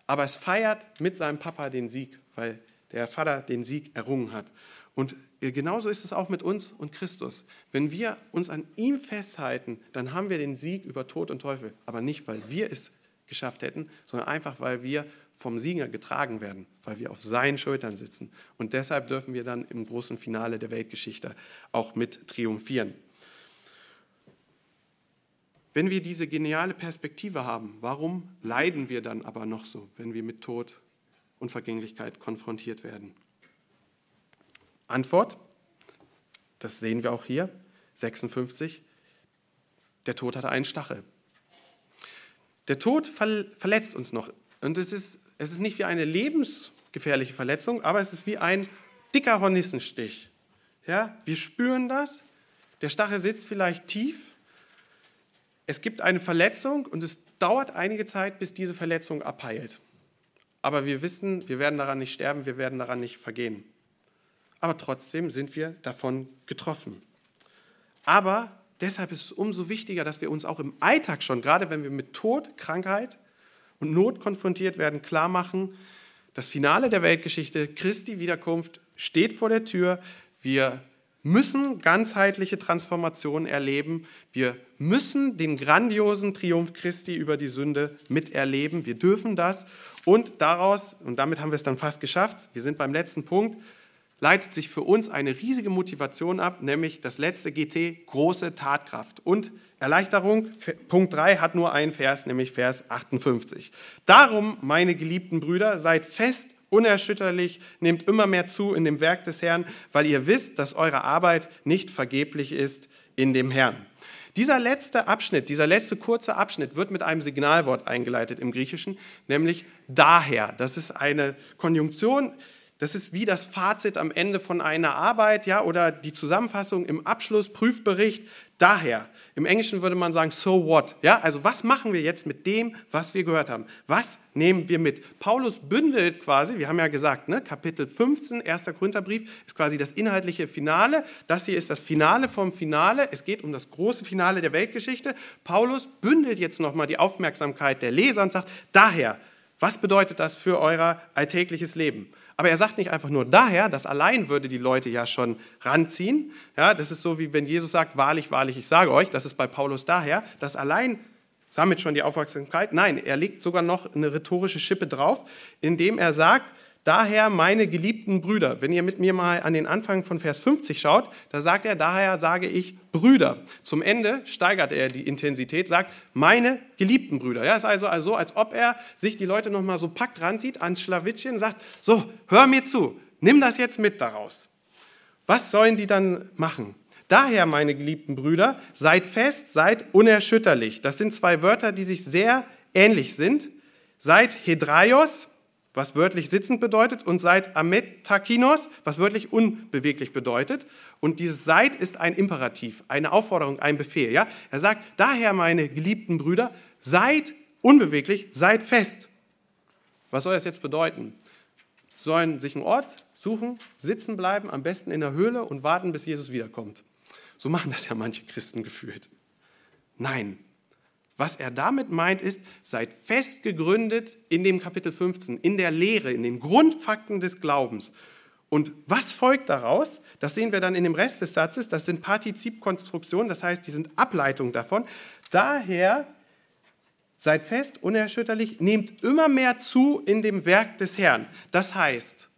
aber es feiert mit seinem Papa den Sieg, weil der Vater den Sieg errungen hat. Und genauso ist es auch mit uns und Christus. Wenn wir uns an ihm festhalten, dann haben wir den Sieg über Tod und Teufel, aber nicht, weil wir es geschafft hätten, sondern einfach, weil wir vom Sieger getragen werden, weil wir auf seinen Schultern sitzen. Und deshalb dürfen wir dann im großen Finale der Weltgeschichte auch mit triumphieren. Wenn wir diese geniale Perspektive haben, warum leiden wir dann aber noch so, wenn wir mit Tod und Vergänglichkeit konfrontiert werden? Antwort, das sehen wir auch hier, 56, der Tod hatte einen Stachel. Der Tod verletzt uns noch. Und es ist es ist nicht wie eine lebensgefährliche Verletzung, aber es ist wie ein dicker Hornissenstich. Ja, wir spüren das. Der Stachel sitzt vielleicht tief. Es gibt eine Verletzung und es dauert einige Zeit, bis diese Verletzung abheilt. Aber wir wissen, wir werden daran nicht sterben, wir werden daran nicht vergehen. Aber trotzdem sind wir davon getroffen. Aber deshalb ist es umso wichtiger, dass wir uns auch im Alltag schon, gerade wenn wir mit Tod, Krankheit, und Not konfrontiert werden, klar machen, das Finale der Weltgeschichte, Christi Wiederkunft, steht vor der Tür. Wir müssen ganzheitliche Transformationen erleben. Wir müssen den grandiosen Triumph Christi über die Sünde miterleben. Wir dürfen das. Und daraus, und damit haben wir es dann fast geschafft, wir sind beim letzten Punkt, leitet sich für uns eine riesige Motivation ab, nämlich das letzte GT, große Tatkraft. Und Erleichterung, Punkt 3 hat nur einen Vers, nämlich Vers 58. Darum, meine geliebten Brüder, seid fest, unerschütterlich, nehmt immer mehr zu in dem Werk des Herrn, weil ihr wisst, dass eure Arbeit nicht vergeblich ist in dem Herrn. Dieser letzte Abschnitt, dieser letzte kurze Abschnitt wird mit einem Signalwort eingeleitet im Griechischen, nämlich daher. Das ist eine Konjunktion, das ist wie das Fazit am Ende von einer Arbeit, ja, oder die Zusammenfassung im Abschluss, Prüfbericht. Daher, im Englischen würde man sagen, so what? Ja, also was machen wir jetzt mit dem, was wir gehört haben? Was nehmen wir mit? Paulus bündelt quasi, wir haben ja gesagt, ne, Kapitel 15, 1. Korintherbrief ist quasi das inhaltliche Finale. Das hier ist das Finale vom Finale. Es geht um das große Finale der Weltgeschichte. Paulus bündelt jetzt nochmal die Aufmerksamkeit der Leser und sagt, daher, was bedeutet das für euer alltägliches Leben? Aber er sagt nicht einfach nur daher, das allein würde die Leute ja schon ranziehen. Ja, das ist so, wie wenn Jesus sagt, wahrlich, wahrlich, ich sage euch, das ist bei Paulus daher, das allein sammelt schon die Aufmerksamkeit. Nein, er legt sogar noch eine rhetorische Schippe drauf, indem er sagt, Daher, meine geliebten Brüder, wenn ihr mit mir mal an den Anfang von Vers 50 schaut, da sagt er, daher sage ich Brüder. Zum Ende steigert er die Intensität, sagt, meine geliebten Brüder. Ja, ist also, also als ob er sich die Leute nochmal so packt, ranzieht ans Schlawittchen, sagt, so, hör mir zu, nimm das jetzt mit daraus. Was sollen die dann machen? Daher, meine geliebten Brüder, seid fest, seid unerschütterlich. Das sind zwei Wörter, die sich sehr ähnlich sind. Seid Hedraios, was wörtlich sitzend bedeutet, und seid ametakinos, was wörtlich unbeweglich bedeutet. Und dieses seid ist ein Imperativ, eine Aufforderung, ein Befehl. Ja? Er sagt, daher, meine geliebten Brüder, seid unbeweglich, seid fest. Was soll das jetzt bedeuten? Sollen sich einen Ort suchen, sitzen bleiben, am besten in der Höhle und warten, bis Jesus wiederkommt. So machen das ja manche Christen gefühlt. Nein, was er damit meint ist, seid fest gegründet in dem Kapitel 15, in der Lehre, in den Grundfakten des Glaubens Und was folgt daraus? Das sehen wir dann in dem Rest des Satzes. Das sind Partizipkonstruktionen, das heißt, die sind Ableitungen davon. Daher seid fest, unerschütterlich, nehmt immer mehr zu in dem Werk des Herrn. Das heißt,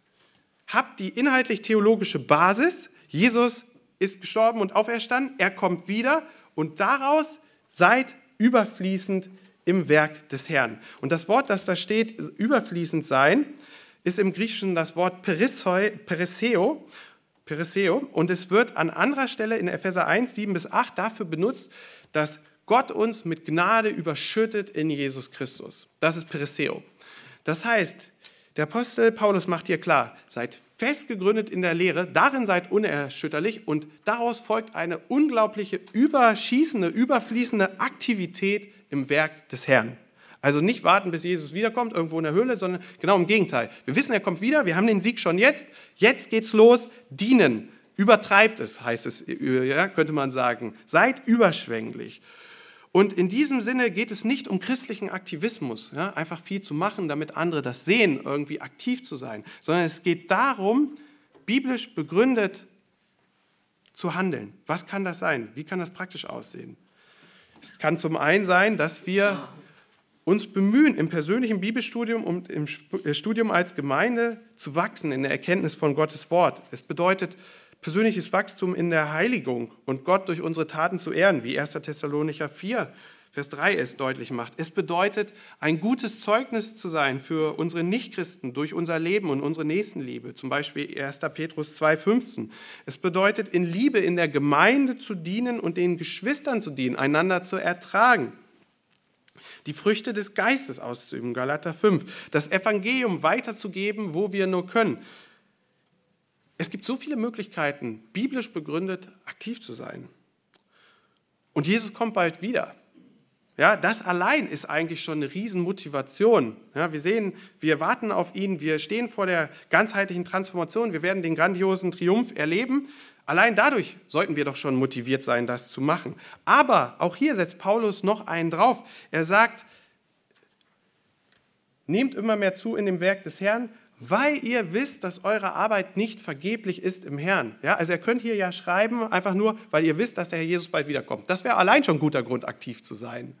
habt die inhaltlich-theologische Basis. Jesus ist gestorben und auferstanden, er kommt wieder und daraus seid überfließend im Werk des Herrn. Und das Wort, das da steht, überfließend sein, ist im Griechischen das Wort periseo, periseo und es wird an anderer Stelle in Epheser 1, 7 bis 8 dafür benutzt, dass Gott uns mit Gnade überschüttet in Jesus Christus. Das ist periseo. Das heißt, der Apostel Paulus macht hier klar, seid fest gegründet in der Lehre, darin seid unerschütterlich und daraus folgt eine unglaubliche, überschießende, überfließende Aktivität im Werk des Herrn. Also nicht warten, bis Jesus wiederkommt, irgendwo in der Höhle, sondern genau im Gegenteil. Wir wissen, er kommt wieder, wir haben den Sieg schon jetzt, jetzt geht's los, dienen. Übertreibt es, heißt es, ja, könnte man sagen. Seid überschwänglich. Und in diesem Sinne geht es nicht um christlichen Aktivismus, ja, einfach viel zu machen, damit andere das sehen, irgendwie aktiv zu sein, sondern es geht darum, biblisch begründet zu handeln. Was kann das sein? Wie kann das praktisch aussehen? Es kann zum einen sein, dass wir uns bemühen, im persönlichen Bibelstudium und im äh, Studium als Gemeinde zu wachsen in der Erkenntnis von Gottes Wort. Es bedeutet persönliches Wachstum in der Heiligung und Gott durch unsere Taten zu ehren, wie 1. Thessalonicher 4, Vers 3 es deutlich macht. Es bedeutet, ein gutes Zeugnis zu sein für unsere Nichtchristen durch unser Leben und unsere Nächstenliebe, zum Beispiel 1. Petrus 2,15. Es bedeutet, in Liebe in der Gemeinde zu dienen und den Geschwistern zu dienen, einander zu ertragen die Früchte des Geistes auszuüben, Galater 5, das Evangelium weiterzugeben, wo wir nur können. Es gibt so viele Möglichkeiten, biblisch begründet aktiv zu sein. Und Jesus kommt bald wieder. Ja, das allein ist eigentlich schon eine Riesenmotivation. Ja, wir sehen, wir warten auf ihn, wir stehen vor der ganzheitlichen Transformation, wir werden den grandiosen Triumph erleben Allein dadurch sollten wir doch schon motiviert sein, das zu machen. Aber auch hier setzt Paulus noch einen drauf. Er sagt, nehmt immer mehr zu in dem Werk des Herrn, weil ihr wisst, dass eure Arbeit nicht vergeblich ist im Herrn. Ja, also ihr könnt hier ja schreiben, einfach nur, weil ihr wisst, dass der Herr Jesus bald wiederkommt. Das wäre allein schon ein guter Grund, aktiv zu sein.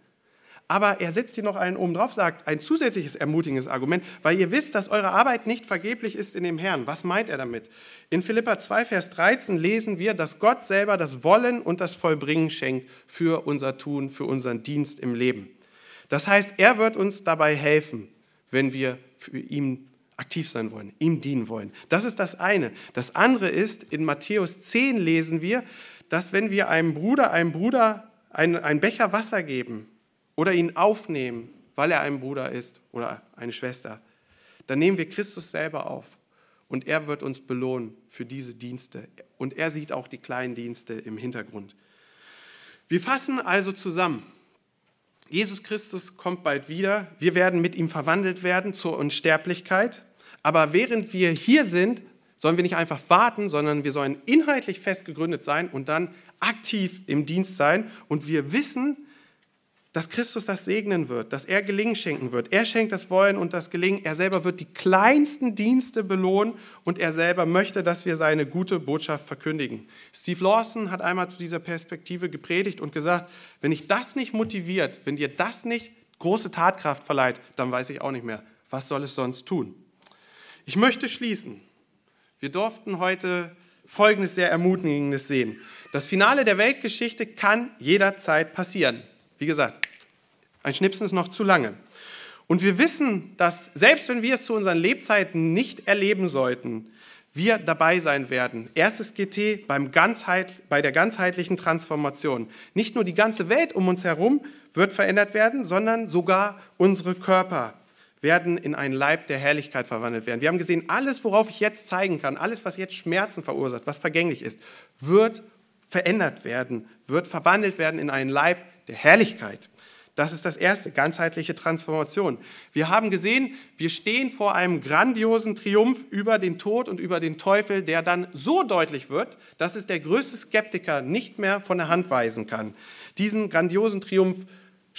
Aber er setzt hier noch einen oben drauf, sagt ein zusätzliches ermutigendes Argument, weil ihr wisst, dass eure Arbeit nicht vergeblich ist in dem Herrn. Was meint er damit? In Philippa 2, Vers 13 lesen wir, dass Gott selber das Wollen und das Vollbringen schenkt für unser Tun, für unseren Dienst im Leben. Das heißt, er wird uns dabei helfen, wenn wir für ihn aktiv sein wollen, ihm dienen wollen. Das ist das eine. Das andere ist, in Matthäus 10 lesen wir, dass wenn wir einem Bruder, einem Bruder einen Becher Wasser geben, oder ihn aufnehmen, weil er ein Bruder ist oder eine Schwester, dann nehmen wir Christus selber auf und er wird uns belohnen für diese Dienste. Und er sieht auch die kleinen Dienste im Hintergrund. Wir fassen also zusammen. Jesus Christus kommt bald wieder. Wir werden mit ihm verwandelt werden zur Unsterblichkeit. Aber während wir hier sind, sollen wir nicht einfach warten, sondern wir sollen inhaltlich fest gegründet sein und dann aktiv im Dienst sein. Und wir wissen, dass Christus das segnen wird, dass er Gelingen schenken wird. Er schenkt das Wollen und das Gelingen. Er selber wird die kleinsten Dienste belohnen und er selber möchte, dass wir seine gute Botschaft verkündigen. Steve Lawson hat einmal zu dieser Perspektive gepredigt und gesagt, wenn ich das nicht motiviert, wenn dir das nicht große Tatkraft verleiht, dann weiß ich auch nicht mehr, was soll es sonst tun. Ich möchte schließen. Wir durften heute Folgendes sehr Ermutigendes sehen. Das Finale der Weltgeschichte kann jederzeit passieren. Wie gesagt, ein Schnipsen ist noch zu lange. Und wir wissen, dass selbst wenn wir es zu unseren Lebzeiten nicht erleben sollten, wir dabei sein werden. Erstes GT beim Ganzheit, bei der ganzheitlichen Transformation. Nicht nur die ganze Welt um uns herum wird verändert werden, sondern sogar unsere Körper werden in einen Leib der Herrlichkeit verwandelt werden. Wir haben gesehen, alles, worauf ich jetzt zeigen kann, alles, was jetzt Schmerzen verursacht, was vergänglich ist, wird verändert werden, wird verwandelt werden in einen Leib der Herrlichkeit. Das ist das erste, ganzheitliche Transformation. Wir haben gesehen, wir stehen vor einem grandiosen Triumph über den Tod und über den Teufel, der dann so deutlich wird, dass es der größte Skeptiker nicht mehr von der Hand weisen kann. Diesen grandiosen Triumph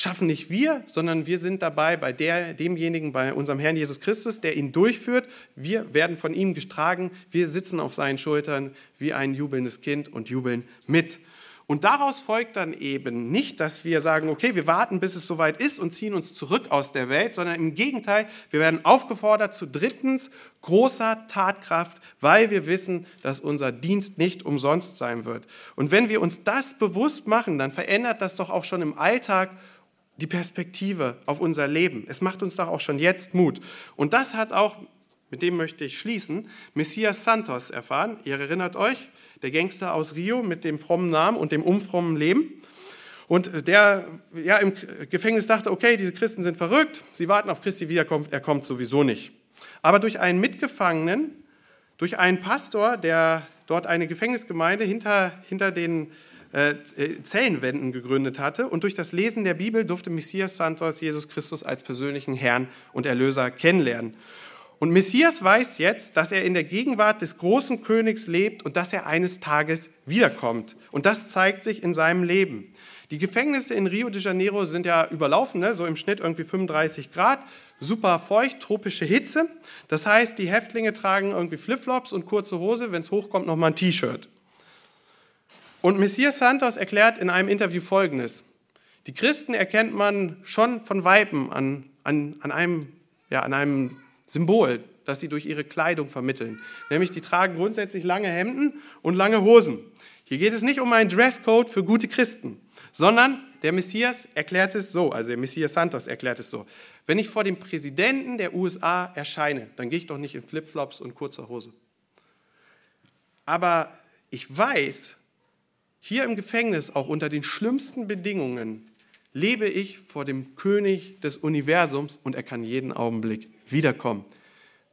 schaffen nicht wir, sondern wir sind dabei bei der, demjenigen, bei unserem Herrn Jesus Christus, der ihn durchführt. Wir werden von ihm getragen, wir sitzen auf seinen Schultern wie ein jubelndes Kind und jubeln mit. Und daraus folgt dann eben nicht, dass wir sagen, okay, wir warten, bis es soweit ist und ziehen uns zurück aus der Welt, sondern im Gegenteil, wir werden aufgefordert zu drittens großer Tatkraft, weil wir wissen, dass unser Dienst nicht umsonst sein wird. Und wenn wir uns das bewusst machen, dann verändert das doch auch schon im Alltag die Perspektive auf unser Leben. Es macht uns doch auch schon jetzt Mut. Und das hat auch, mit dem möchte ich schließen, Messias Santos erfahren. Ihr erinnert euch, der Gangster aus Rio mit dem frommen Namen und dem unfrommen Leben. Und der ja, im Gefängnis dachte, okay, diese Christen sind verrückt, sie warten auf Christi Wiederkunft, er kommt sowieso nicht. Aber durch einen Mitgefangenen, durch einen Pastor, der dort eine Gefängnisgemeinde hinter, hinter den äh, Zellenwänden gegründet hatte und durch das Lesen der Bibel durfte Messias Santos Jesus Christus als persönlichen Herrn und Erlöser kennenlernen. Und Messias weiß jetzt, dass er in der Gegenwart des großen Königs lebt und dass er eines Tages wiederkommt. Und das zeigt sich in seinem Leben. Die Gefängnisse in Rio de Janeiro sind ja überlaufen, ne? so im Schnitt irgendwie 35 Grad, super feucht, tropische Hitze. Das heißt, die Häftlinge tragen irgendwie Flipflops und kurze Hose, wenn es hochkommt, nochmal ein T-Shirt. Und Messias Santos erklärt in einem Interview Folgendes. Die Christen erkennt man schon von Weiben an, an, an einem, ja, an einem Symbol, das sie durch ihre Kleidung vermitteln. Nämlich, die tragen grundsätzlich lange Hemden und lange Hosen. Hier geht es nicht um einen Dresscode für gute Christen, sondern der Messias erklärt es so, also der Messias Santos erklärt es so. Wenn ich vor dem Präsidenten der USA erscheine, dann gehe ich doch nicht in Flipflops und kurzer Hose. Aber ich weiß, hier im Gefängnis, auch unter den schlimmsten Bedingungen, lebe ich vor dem König des Universums und er kann jeden Augenblick wiederkommen.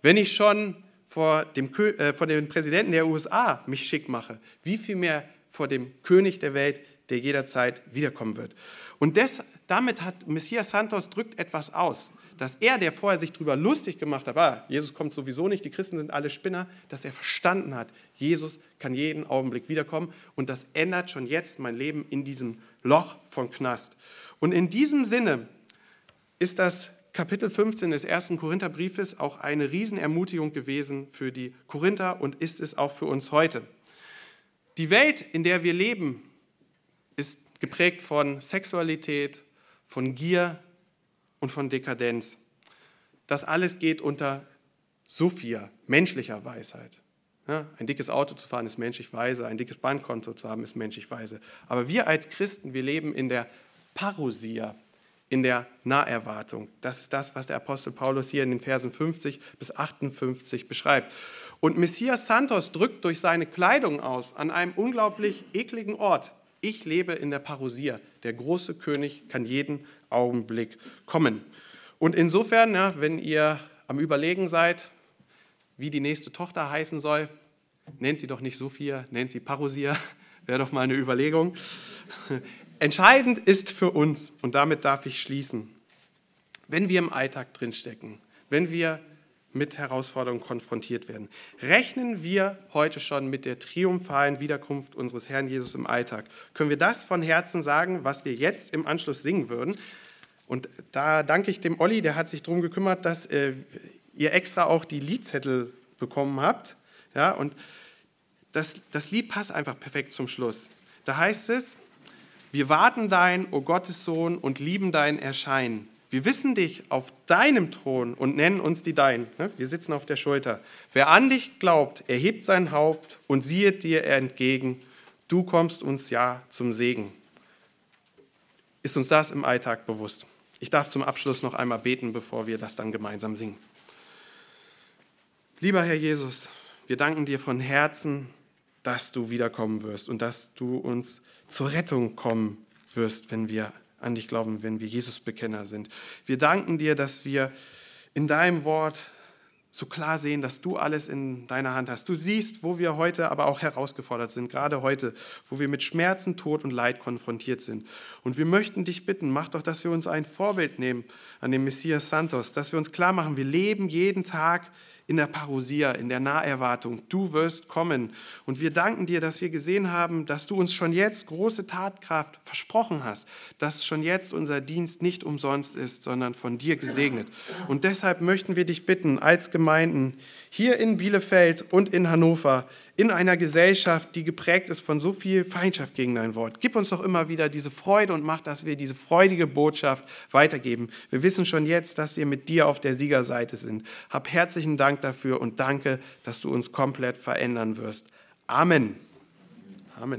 Wenn ich schon vor dem, äh, vor dem Präsidenten der USA mich schick mache, wie viel mehr vor dem König der Welt, der jederzeit wiederkommen wird. Und des, damit hat Messias Santos drückt etwas aus, dass er, der vorher sich darüber lustig gemacht hat, ah, Jesus kommt sowieso nicht, die Christen sind alle Spinner, dass er verstanden hat, Jesus kann jeden Augenblick wiederkommen und das ändert schon jetzt mein Leben in diesem Loch von Knast. Und in diesem Sinne ist das Kapitel 15 des ersten Korintherbriefes auch eine Riesenermutigung gewesen für die Korinther und ist es auch für uns heute. Die Welt, in der wir leben, ist geprägt von Sexualität, von Gier und von Dekadenz. Das alles geht unter Sophia, menschlicher Weisheit. Ja, ein dickes Auto zu fahren ist menschlich weise, ein dickes Bankkonto zu haben ist menschlich weise. Aber wir als Christen, wir leben in der Parousia, in der Naherwartung. Das ist das, was der Apostel Paulus hier in den Versen 50 bis 58 beschreibt. Und Messias Santos drückt durch seine Kleidung aus an einem unglaublich ekligen Ort. Ich lebe in der Parousia. Der große König kann jeden Augenblick kommen. Und insofern, ja, wenn ihr am Überlegen seid, wie die nächste Tochter heißen soll, nennt sie doch nicht Sophia, nennt sie Parousia. Wäre doch mal eine Überlegung. Entscheidend ist für uns, und damit darf ich schließen, wenn wir im Alltag drinstecken, wenn wir mit Herausforderungen konfrontiert werden, rechnen wir heute schon mit der triumphalen Wiederkunft unseres Herrn Jesus im Alltag. Können wir das von Herzen sagen, was wir jetzt im Anschluss singen würden? Und da danke ich dem Olli, der hat sich darum gekümmert, dass äh, ihr extra auch die Liedzettel bekommen habt. Ja, und das, das Lied passt einfach perfekt zum Schluss. Da heißt es, wir warten dein, o Gottes Sohn, und lieben dein Erscheinen. Wir wissen dich auf deinem Thron und nennen uns die Dein. Ne? Wir sitzen auf der Schulter. Wer an dich glaubt, erhebt sein Haupt und siehet dir entgegen. Du kommst uns ja zum Segen. Ist uns das im Alltag bewusst? Ich darf zum Abschluss noch einmal beten, bevor wir das dann gemeinsam singen. Lieber Herr Jesus, wir danken dir von Herzen, dass du wiederkommen wirst und dass du uns zur Rettung kommen wirst, wenn wir an dich glauben, wenn wir Jesus-Bekenner sind. Wir danken dir, dass wir in deinem Wort so klar sehen, dass du alles in deiner Hand hast. Du siehst, wo wir heute aber auch herausgefordert sind, gerade heute, wo wir mit Schmerzen, Tod und Leid konfrontiert sind. Und wir möchten dich bitten, mach doch, dass wir uns ein Vorbild nehmen an den Messias Santos, dass wir uns klar machen, wir leben jeden Tag in der Parousia, in der Naherwartung. Du wirst kommen. Und wir danken dir, dass wir gesehen haben, dass du uns schon jetzt große Tatkraft versprochen hast, dass schon jetzt unser Dienst nicht umsonst ist, sondern von dir gesegnet. Und deshalb möchten wir dich bitten, als Gemeinden hier in Bielefeld und in Hannover, in einer Gesellschaft, die geprägt ist von so viel Feindschaft gegen dein Wort. Gib uns doch immer wieder diese Freude und mach, dass wir diese freudige Botschaft weitergeben. Wir wissen schon jetzt, dass wir mit dir auf der Siegerseite sind. Hab herzlichen Dank dafür und danke, dass du uns komplett verändern wirst. Amen. Amen.